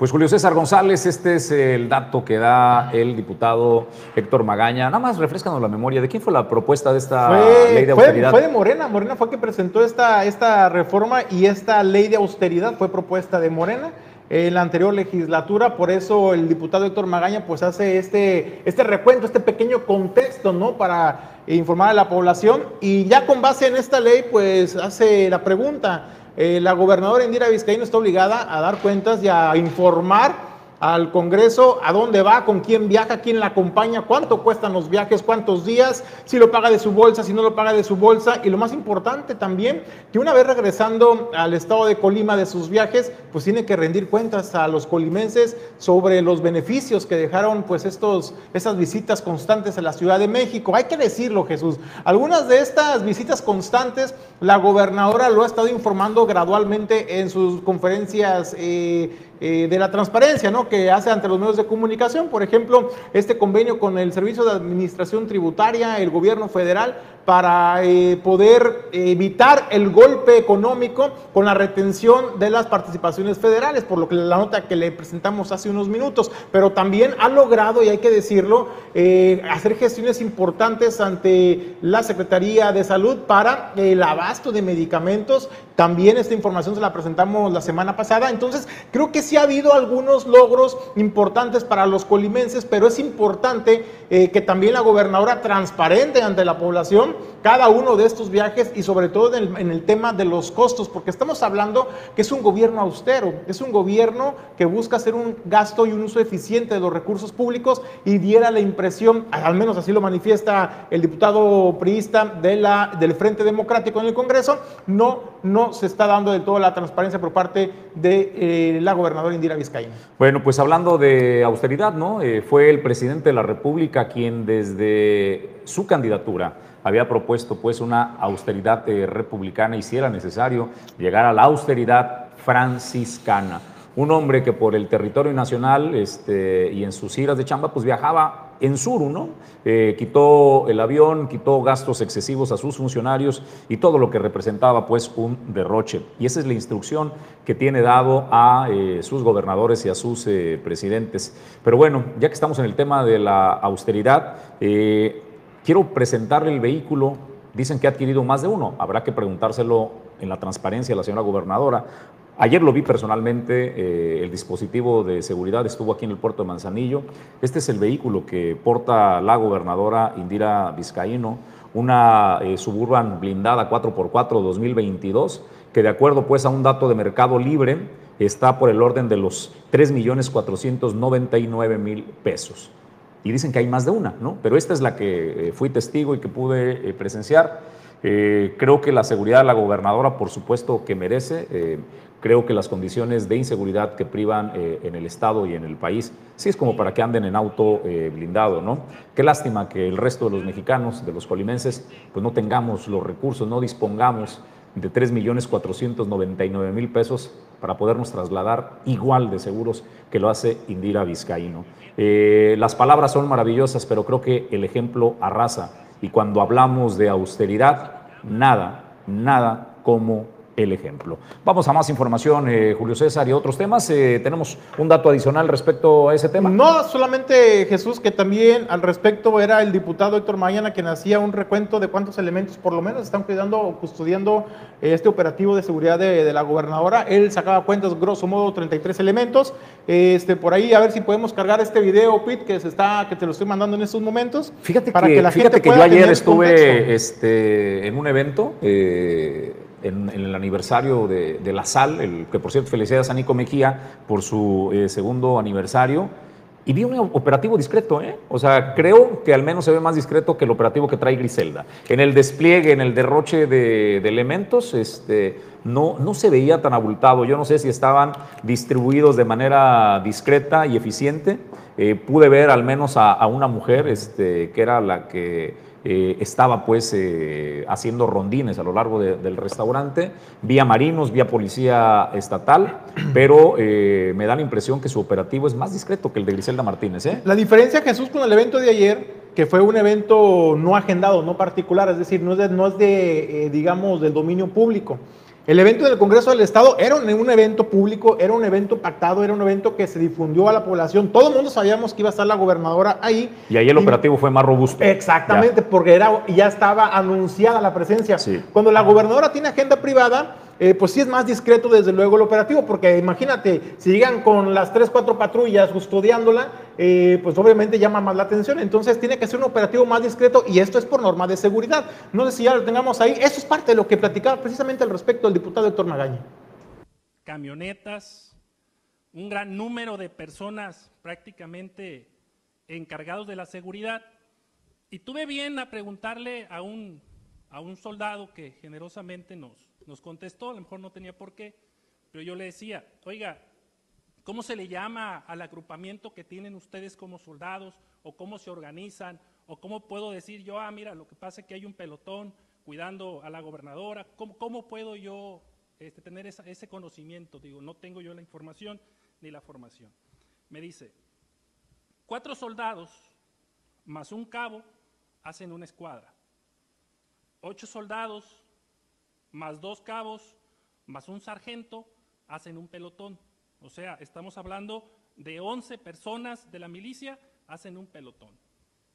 Pues Julio César González, este es el dato que da el diputado Héctor Magaña. Nada más refrescanos la memoria. ¿De quién fue la propuesta de esta ley de austeridad? Fue, de Morena. Morena fue que presentó esta, esta reforma y esta ley de austeridad fue propuesta de Morena en la anterior legislatura, por eso el diputado Héctor Magaña pues hace este, este recuento, este pequeño contexto, ¿no? Para informar a la población y ya con base en esta ley pues hace la pregunta, eh, la gobernadora Indira Vizcaíno está obligada a dar cuentas y a informar al Congreso, a dónde va, con quién viaja, quién la acompaña, cuánto cuestan los viajes, cuántos días, si lo paga de su bolsa, si no lo paga de su bolsa. Y lo más importante también, que una vez regresando al estado de Colima de sus viajes, pues tiene que rendir cuentas a los colimenses sobre los beneficios que dejaron pues estos, esas visitas constantes a la Ciudad de México. Hay que decirlo, Jesús. Algunas de estas visitas constantes, la gobernadora lo ha estado informando gradualmente en sus conferencias. Eh, eh, de la transparencia ¿no? que hace ante los medios de comunicación. Por ejemplo, este convenio con el Servicio de Administración Tributaria, el gobierno federal, para eh, poder evitar el golpe económico con la retención de las participaciones federales, por lo que la nota que le presentamos hace unos minutos, pero también ha logrado, y hay que decirlo, eh, hacer gestiones importantes ante la Secretaría de Salud para el abasto de medicamentos. También esta información se la presentamos la semana pasada, entonces creo que sí ha habido algunos logros importantes para los colimenses, pero es importante eh, que también la gobernadora transparente ante la población cada uno de estos viajes y sobre todo en el, tema de los costos, porque estamos hablando que es un gobierno austero, es un gobierno que busca hacer un gasto y un uso eficiente de los recursos públicos y diera la impresión, al menos así lo manifiesta el diputado priista de la, del Frente Democrático en el Congreso, no, no se está dando de todo la transparencia por parte de eh, la gobernadora Indira Vizcaína. Bueno, pues hablando de austeridad, ¿no? Eh, fue el presidente de la República quien desde su candidatura había propuesto pues una austeridad eh, republicana y si era necesario llegar a la austeridad franciscana. Un hombre que por el territorio nacional este, y en sus giras de chamba pues viajaba en Suru, ¿no? Eh, quitó el avión, quitó gastos excesivos a sus funcionarios y todo lo que representaba pues un derroche. Y esa es la instrucción que tiene dado a eh, sus gobernadores y a sus presidentes. Pero bueno, ya que estamos en el tema de la austeridad, quiero presentarle el vehículo, dicen que ha adquirido más de uno, habrá que preguntárselo en la transparencia a la señora gobernadora. Ayer lo vi personalmente, eh, el dispositivo de seguridad estuvo aquí en el puerto de Manzanillo. Este es el vehículo que porta la gobernadora Indira Vizcaíno, una eh, Suburban blindada 4x4 2022, que de acuerdo pues a un dato de mercado libre está por el orden de los 3.499.000 pesos y dicen que hay más de una, ¿no? Pero esta es la que eh, fui testigo y que pude eh, presenciar. Eh, creo que la seguridad de la gobernadora, por supuesto, que merece. creo que las condiciones de inseguridad que privan en el Estado y en el país, sí es como para que anden en auto blindado, ¿no? Qué lástima que el resto de los mexicanos, de los colimenses, pues no tengamos los recursos, no dispongamos de 3.499.000 pesos para podernos trasladar igual de seguros que lo hace Indira Vizcaíno. Eh, las palabras son maravillosas, pero creo que el ejemplo arrasa. Y cuando hablamos de austeridad, nada, nada como el ejemplo. Vamos a más información, eh, Julio César, y otros temas. Eh, tenemos un dato adicional respecto a ese tema. No, solamente Jesús, que también al respecto era el diputado Héctor Mañana quien hacía un recuento de cuántos elementos por lo menos están cuidando o custodiando este operativo de seguridad de, la gobernadora. Él sacaba cuentas, grosso modo, 33 elementos. Este, por ahí, a ver si podemos cargar este video, Pete, que, se está, que te lo estoy mandando en estos momentos. Fíjate para que, la fíjate que yo ayer estuve este, en un evento. Eh, en, el aniversario de, la SAL, el, que por cierto felicidades a Nico Mejía por su eh, segundo aniversario. Y vi un operativo discreto, ¿eh? O sea, creo que al menos se ve más discreto que el operativo que trae Griselda. En el despliegue, en el derroche de, elementos, este, no, no se veía tan abultado. Yo no sé si estaban distribuidos de manera discreta y eficiente. Eh, pude ver al menos a, a una mujer este, que era la que eh, estaba pues eh, haciendo rondines a lo largo del restaurante, vía marinos, vía policía estatal, pero eh, me da la impresión que su operativo es más discreto que el de Griselda Martínez. La diferencia, Jesús, con el evento de ayer, que fue un evento no agendado, no particular, es decir, no es de, no es de digamos, del dominio público. El evento del Congreso del Estado era un, evento público, era un evento pactado, era un evento que se difundió a la población. Todo el mundo sabíamos que iba a estar la gobernadora ahí. Y ahí el operativo fue más robusto. Exactamente, porque era, ya estaba anunciada la presencia. Cuando la gobernadora tiene agenda privada, eh, pues sí es más discreto desde luego el operativo, porque imagínate, si llegan con las tres, cuatro patrullas custodiándola, eh, pues obviamente llama más la atención, entonces tiene que ser un operativo más discreto y esto es por norma de seguridad. No sé si ya lo tengamos ahí, eso es parte de lo que platicaba precisamente al respecto el diputado Héctor Magaña. Camionetas, un gran número de personas prácticamente encargados de la seguridad. Y tuve bien a preguntarle a un, a un soldado que generosamente nos, nos contestó, a lo mejor no tenía por qué, pero yo le decía, oiga, ¿cómo se le llama al agrupamiento que tienen ustedes como soldados? ¿O cómo se organizan? ¿O cómo puedo decir yo, ah, mira, lo que pasa es que hay un pelotón cuidando a la gobernadora? ¿Cómo, cómo puedo yo este, tener ese conocimiento? Digo, no tengo yo la información ni la formación. Me dice, cuatro soldados más un cabo hacen una escuadra. Ocho soldados más dos cabos más un sargento hacen un pelotón. O sea, estamos hablando de 11 personas de la milicia hacen un pelotón.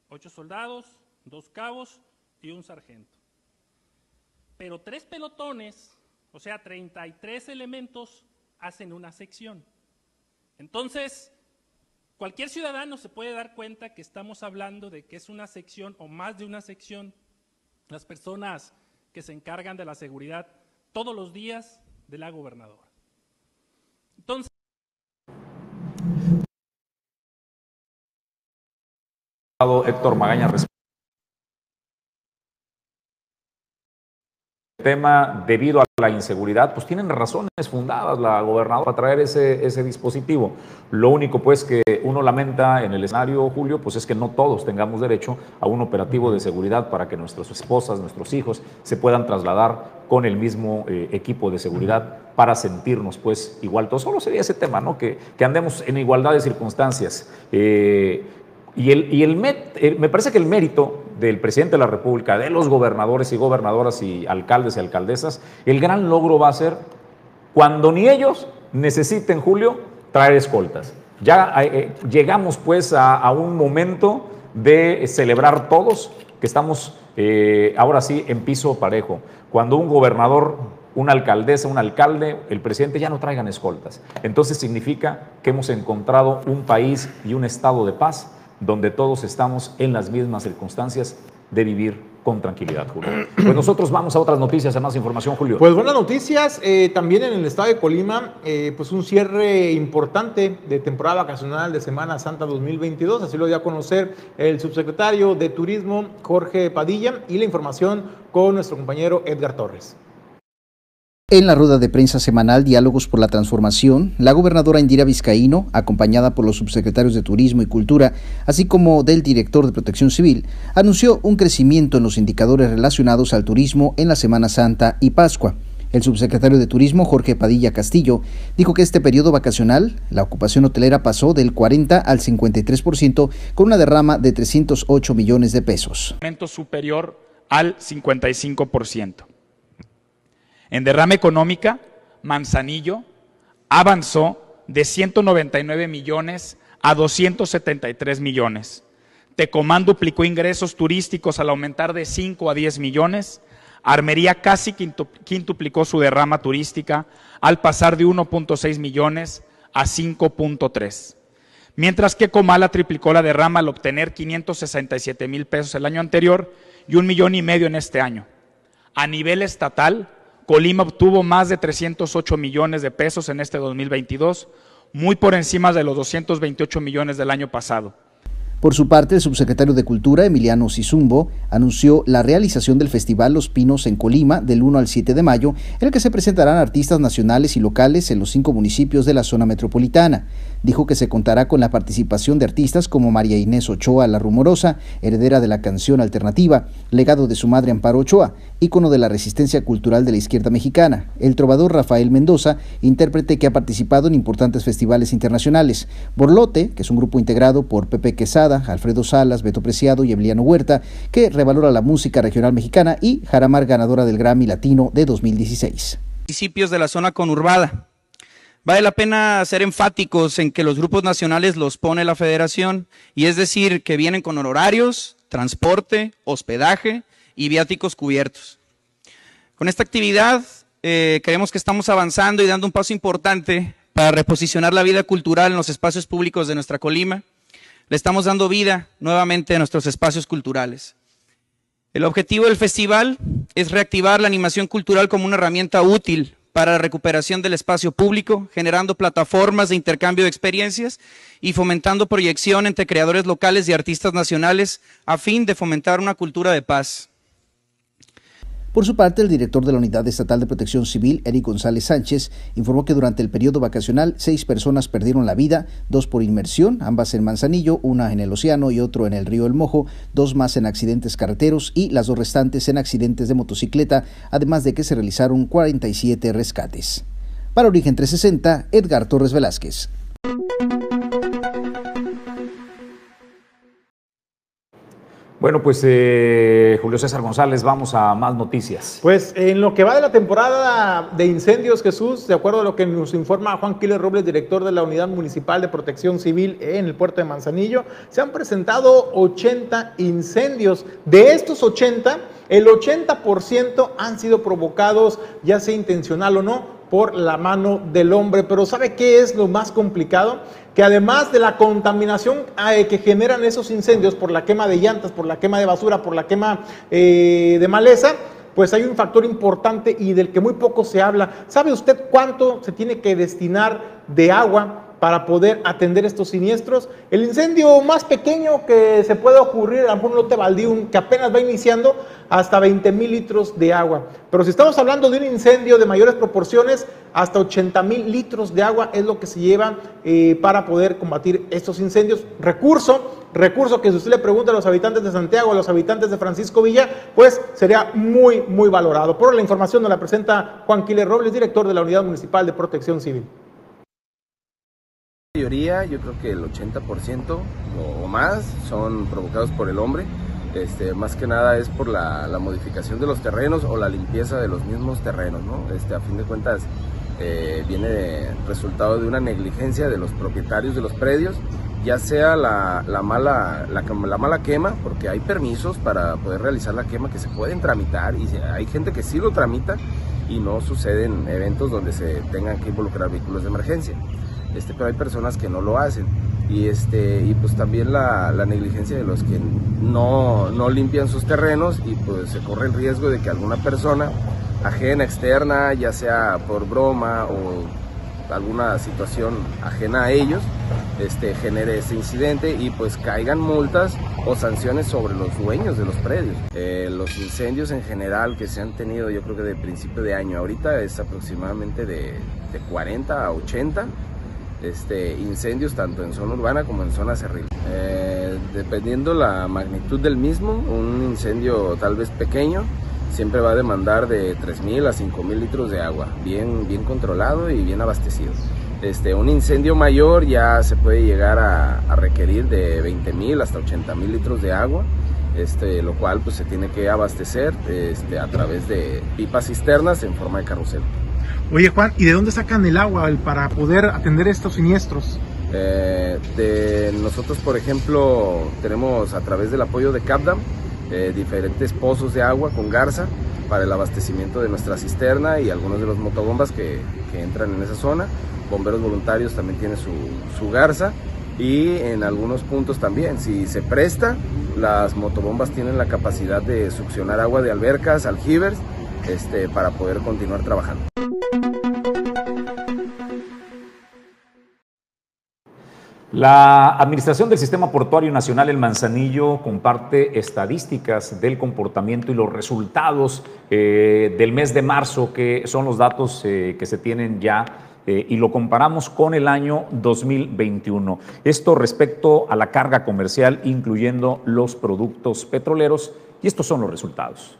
Ocho soldados, dos cabos y un sargento. Pero tres pelotones, o sea, 33 elementos, hacen una sección. Entonces, cualquier ciudadano se puede dar cuenta que estamos hablando de que es una sección o más de una sección. Las personas que se encargan de la seguridad todos los días de la gobernadora. Entonces, Héctor Magaña tema debido a la inseguridad, pues tienen razones fundadas la gobernadora para traer ese, ese dispositivo. Lo único pues que uno lamenta en el escenario, Julio, pues es que no todos tengamos derecho a un operativo de seguridad para que nuestras esposas, nuestros hijos se puedan trasladar con el mismo eh, equipo de seguridad para sentirnos pues igual. Todo solo sería ese tema, ¿no? Que, que andemos en igualdad de circunstancias. Eh, y, el, y el, me parece que el mérito del presidente de la República, de los gobernadores y gobernadoras y alcaldes y alcaldesas, el gran logro va a ser cuando ni ellos necesiten, Julio, traer escoltas. Ya eh, eh, llegamos pues a, un momento de celebrar todos que estamos eh, ahora sí en piso parejo. Cuando un gobernador, una alcaldesa, un alcalde, el presidente ya no traigan escoltas. Entonces significa que hemos encontrado un país y un estado de paz donde todos estamos en las mismas circunstancias de vivir con tranquilidad, Julio. Pues nosotros vamos a otras noticias, a más información, Julio. Pues buenas noticias, eh, también en el estado de Colima, eh, pues un cierre importante de temporada vacacional de Semana Santa 2022, así lo dio a conocer el subsecretario de Turismo, Jorge Padilla, y la información con nuestro compañero Edgar Torres. En la rueda de prensa semanal Diálogos por la Transformación, la gobernadora Indira Vizcaíno, acompañada por los subsecretarios de Turismo y Cultura, así como del director de Protección Civil, anunció un crecimiento en los indicadores relacionados al turismo en la Semana Santa y Pascua. El subsecretario de Turismo, Jorge Padilla Castillo, dijo que este periodo vacacional, la ocupación hotelera pasó del 40 al 53% con una derrama de 308 millones de pesos. Superior al 55%. En derrama económica, Manzanillo avanzó de 199 millones a 273 millones. Tecomán duplicó ingresos turísticos al aumentar de 5 a 10 millones. Armería casi quintuplicó su derrama turística al pasar de 1.6 millones a 5.3. Mientras que Comala triplicó la derrama al obtener 567 mil pesos el año anterior y un millón y medio en este año. A nivel estatal, Colima obtuvo más de 308 millones de pesos en este 2022, muy por encima de los 228 millones del año pasado. Por su parte, el subsecretario de Cultura, Emiliano Sizumbo, anunció la realización del Festival Los Pinos en Colima del 1 al 7 de mayo, en el que se presentarán artistas nacionales y locales en los cinco municipios de la zona metropolitana dijo que se contará con la participación de artistas como María Inés Ochoa La Rumorosa, heredera de la canción alternativa, legado de su madre Amparo Ochoa, ícono de la resistencia cultural de la izquierda mexicana, el trovador Rafael Mendoza, intérprete que ha participado en importantes festivales internacionales, Borlote, que es un grupo integrado por Pepe Quesada, Alfredo Salas, Beto Preciado y Emiliano Huerta, que revalora la música regional mexicana, y Jaramar, ganadora del Grammy Latino de 2016. Municipios de la zona conurbada Vale la pena ser enfáticos en que los grupos nacionales los pone la federación, y es decir, que vienen con honorarios, transporte, hospedaje y viáticos cubiertos. Con esta actividad eh, creemos que estamos avanzando y dando un paso importante para reposicionar la vida cultural en los espacios públicos de nuestra Colima. Le estamos dando vida nuevamente a nuestros espacios culturales. El objetivo del festival es reactivar la animación cultural como una herramienta útil para la recuperación del espacio público, generando plataformas de intercambio de experiencias y fomentando proyección entre creadores locales y artistas nacionales a fin de fomentar una cultura de paz. Por su parte, el director de la Unidad Estatal de Protección Civil, Eric González Sánchez, informó que durante el periodo vacacional seis personas perdieron la vida, dos por inmersión, ambas en Manzanillo, una en el océano y otro en el río El Mojo, dos más en accidentes carreteros y las dos restantes en accidentes de motocicleta, además de que se realizaron 47 rescates. Para Origen 360, Edgar Torres Velázquez. Bueno, pues eh, Julio César González, vamos a más noticias. Pues en lo que va de la temporada de incendios, Jesús, de acuerdo a lo que nos informa Juan Quiles Robles, director de la Unidad Municipal de Protección Civil en el puerto de Manzanillo, se han presentado 80 incendios. De estos 80, el 80% han sido provocados, ya sea intencional o no, por la mano del hombre. Pero ¿sabe qué es lo más complicado? Que además de la contaminación eh, que generan esos incendios por la quema de llantas, por la quema de basura, por la quema eh, de maleza, pues hay un factor importante y del que muy poco se habla. ¿Sabe usted cuánto se tiene que destinar de agua para poder atender estos siniestros. El incendio más pequeño que se puede ocurrir, a un lote baldío que apenas va iniciando, hasta 20 mil litros de agua. Pero si estamos hablando de un incendio de mayores proporciones, hasta 80 mil litros de agua es lo que se lleva eh, para poder combatir estos incendios. Recurso, recurso que si usted le pregunta a los habitantes de Santiago, a los habitantes de Francisco Villa, pues sería muy, muy valorado. Por la información nos la presenta Juan Quiles Robles, director de la Unidad Municipal de Protección Civil mayoría, yo creo que el 80% o más son provocados por el hombre. Este, más que nada es por la, modificación de los terrenos o la limpieza de los mismos terrenos. ¿no? Este, a fin de cuentas eh, viene resultado de una negligencia de los propietarios de los predios, ya sea la, mala, la, la, mala quema, porque hay permisos para poder realizar la quema que se pueden tramitar y hay gente que sí lo tramita y no suceden eventos donde se tengan que involucrar vehículos de emergencia este, pero hay personas que no lo hacen. Y, este, y pues también la, negligencia de los que no, no, limpian sus terrenos y pues se corre el riesgo de que alguna persona ajena, externa, ya sea por broma o alguna situación ajena a ellos, este, genere ese incidente y pues caigan multas o sanciones sobre los dueños de los predios. Eh, los incendios en general que se han tenido yo creo que de principio de año ahorita es aproximadamente de, de 40 a 80 este, incendios tanto en zona urbana como en zona cerril. Eh, dependiendo la magnitud del mismo, un incendio tal vez pequeño siempre va a demandar de 3.000 a 5.000 litros de agua, bien, bien controlado y bien abastecido. Este, un incendio mayor ya se puede llegar a, requerir de 20.000 hasta 80.000 litros de agua, este, lo cual pues, se tiene que abastecer este, a través de pipas cisternas en forma de carrusel. Oye Juan, ¿y de dónde sacan el agua para poder atender estos siniestros? Eh, nosotros, por ejemplo, tenemos a través del apoyo de CAPDAM eh, diferentes pozos de agua con garza para el abastecimiento de nuestra cisterna y algunos de los motobombas que, entran en esa zona. Bomberos voluntarios también tienen su, su garza y en algunos puntos también, si se presta, las motobombas tienen la capacidad de succionar agua de albercas, aljibers, este, para poder continuar trabajando. La Administración del Sistema Portuario Nacional El Manzanillo comparte estadísticas del comportamiento y los resultados eh, del mes de marzo, que son los datos eh, que se tienen ya eh, y lo comparamos con el año 2021. Esto respecto a la carga comercial, incluyendo los productos petroleros, y estos son los resultados.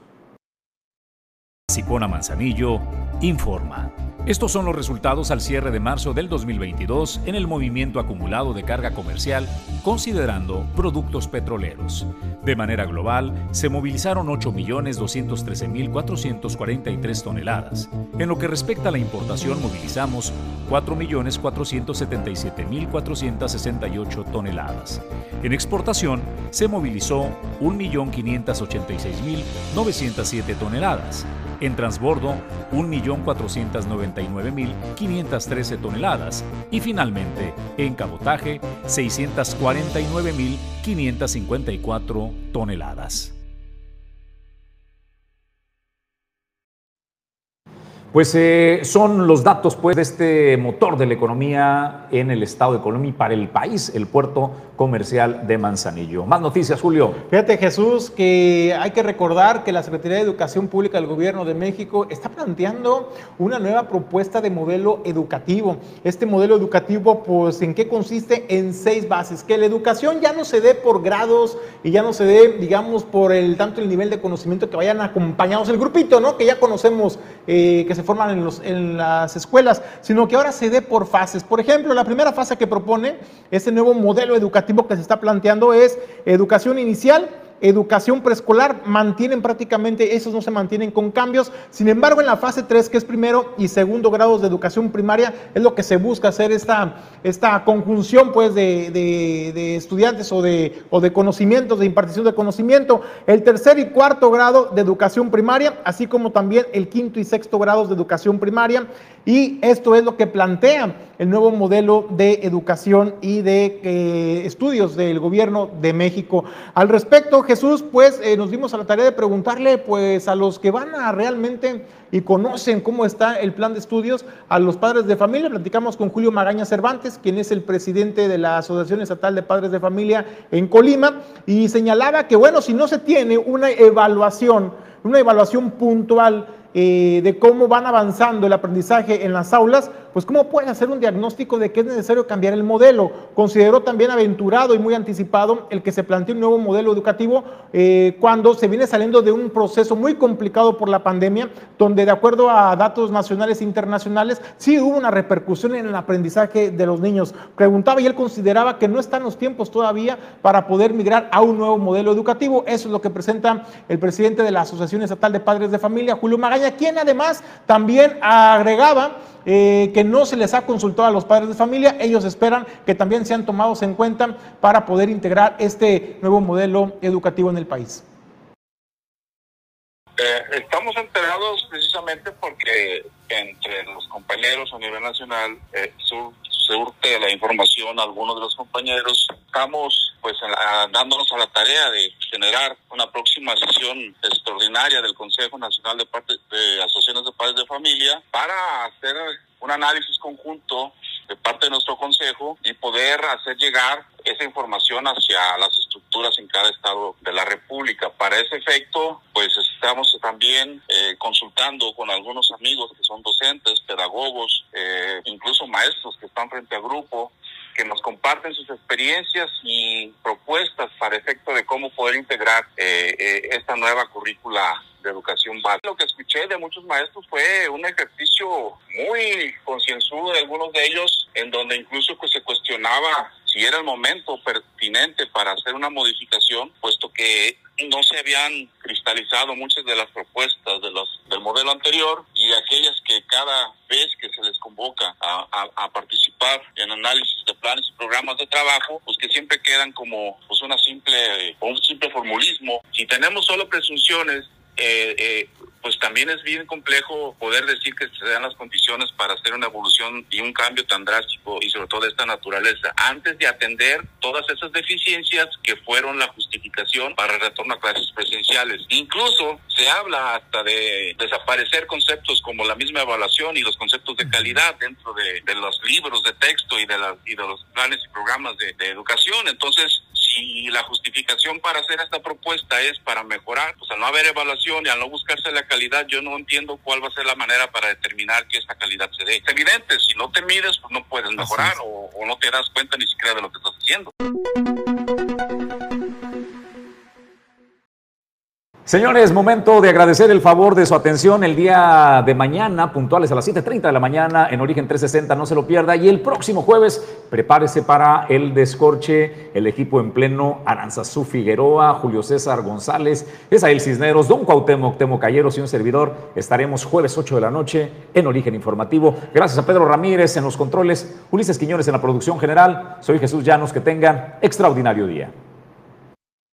Sicona Manzanillo informa. Estos son los resultados al cierre de marzo del 2022 en el movimiento acumulado de carga comercial considerando productos petroleros. De manera global, se movilizaron 8.213.443 toneladas. En lo que respecta a la importación, movilizamos 4.477.468 toneladas. En exportación, se movilizó 1.586.907 toneladas. En transbordo, 1.499.513 toneladas. Y finalmente, en cabotaje, 649.554 toneladas. Pues eh, son los datos pues, de este motor de la economía en el estado de Colombia y para el país, el puerto comercial de Manzanillo. Más noticias, Julio. Fíjate, Jesús, que hay que recordar que la Secretaría de Educación Pública del Gobierno de México está planteando una nueva propuesta de modelo educativo. Este modelo educativo, pues, ¿en qué consiste? En seis bases. Que la educación ya no se dé por grados y ya no se dé, digamos, por el tanto el nivel de conocimiento que vayan acompañados el grupito, ¿no? Que ya conocemos eh, que se forman en, en las escuelas, sino que ahora se dé por fases. Por ejemplo, la primera fase que propone este nuevo modelo educativo que se está planteando es educación inicial, educación preescolar, mantienen prácticamente, esos no se mantienen con cambios. Sin embargo, en la fase 3, que es primero y segundo grados de educación primaria, es lo que se busca hacer esta, esta conjunción pues, de, de, estudiantes o de, o de conocimientos, de impartición de conocimiento. El tercer y cuarto grado de educación primaria, así como también el quinto y sexto grados de educación primaria. Y esto es lo que plantea el nuevo modelo de educación y de eh, estudios del gobierno de México. Al respecto, Jesús, pues eh, nos dimos a la tarea de preguntarle pues a los que van a realmente y conocen cómo está el plan de estudios a los padres de familia. Platicamos con Julio Magaña Cervantes, quien es el presidente de la Asociación Estatal de Padres de Familia en Colima, y señalaba que bueno, si no se tiene una evaluación, una evaluación puntual eh, de cómo van avanzando el aprendizaje en las aulas, pues cómo pueden hacer un diagnóstico de que es necesario cambiar el modelo. Consideró también aventurado y muy anticipado el que se plantee un nuevo modelo educativo eh, cuando se viene saliendo de un proceso muy complicado por la pandemia, donde de acuerdo a datos nacionales e internacionales, sí hubo una repercusión en el aprendizaje de los niños. Preguntaba y él consideraba que no están los tiempos todavía para poder migrar a un nuevo modelo educativo. Eso es lo que presenta el presidente de la Asociación Estatal de Padres de Familia, Julio Magaña, quien además también agregaba eh, que no se les ha consultado a los padres de familia. Ellos esperan que también sean tomados en cuenta para poder integrar este nuevo modelo educativo en el país. Eh, estamos enterados precisamente porque entre los compañeros a nivel nacional eh, se urte la información a algunos de los compañeros. Estamos pues dándonos a la tarea de generar una próxima sesión extraordinaria del Consejo Nacional de, de Asociaciones de Padres de Familia para hacer un análisis conjunto de parte de nuestro consejo y poder hacer llegar esa información hacia las estructuras en cada estado de la República. Para ese efecto, pues estamos también eh, consultando con algunos amigos que son docentes, pedagogos, eh, incluso maestros que están frente al grupo, que nos comparten sus experiencias y propuestas para efecto de cómo poder integrar eh, esta nueva currícula de educación básica. Lo que escuché de muchos maestros fue un ejercicio muy concienzudo de algunos de ellos, en donde incluso pues, se cuestionaba si era el momento pertinente para hacer una modificación, puesto que no se habían cristalizado muchas de las propuestas de los, del modelo anterior y aquellas que cada vez que se les convoca a, a, participar en análisis de planes y programas de trabajo, pues que siempre quedan como pues una simple, un simple formulismo. Si tenemos solo presunciones eh, eh, pues también es bien complejo poder decir que se dan las condiciones para hacer una evolución y un cambio tan drástico y sobre todo de esta naturaleza, antes de atender todas esas deficiencias que fueron la justificación para el retorno a clases presenciales. Incluso se habla hasta de desaparecer conceptos como la misma evaluación y los conceptos de calidad dentro de, los libros de texto y de, y de los planes y programas de, de educación. Entonces, si la justificación para hacer esta propuesta es para mejorar, pues al no haber evaluación y al no buscarse la calidad, yo no entiendo cuál va a ser la manera para determinar que esta calidad se dé. Es evidente, si no te mides, pues no puedes mejorar o, o no te das cuenta ni siquiera de lo que estás haciendo. Señores, momento de agradecer el favor de su atención el día de mañana, puntuales a las 7.30 de la mañana en Origen 360, no se lo pierda. Y el próximo jueves, prepárese para el descorche, el equipo en pleno, Aranzazú Figueroa, Julio César González, Esael Cisneros, Don Cuauhtémoc, Temo Calleros y un servidor. Estaremos jueves 8 de la noche en Origen Informativo. Gracias a Pedro Ramírez en los controles, Ulises Quiñones en la producción general. Soy Jesús Llanos, que tengan extraordinario día.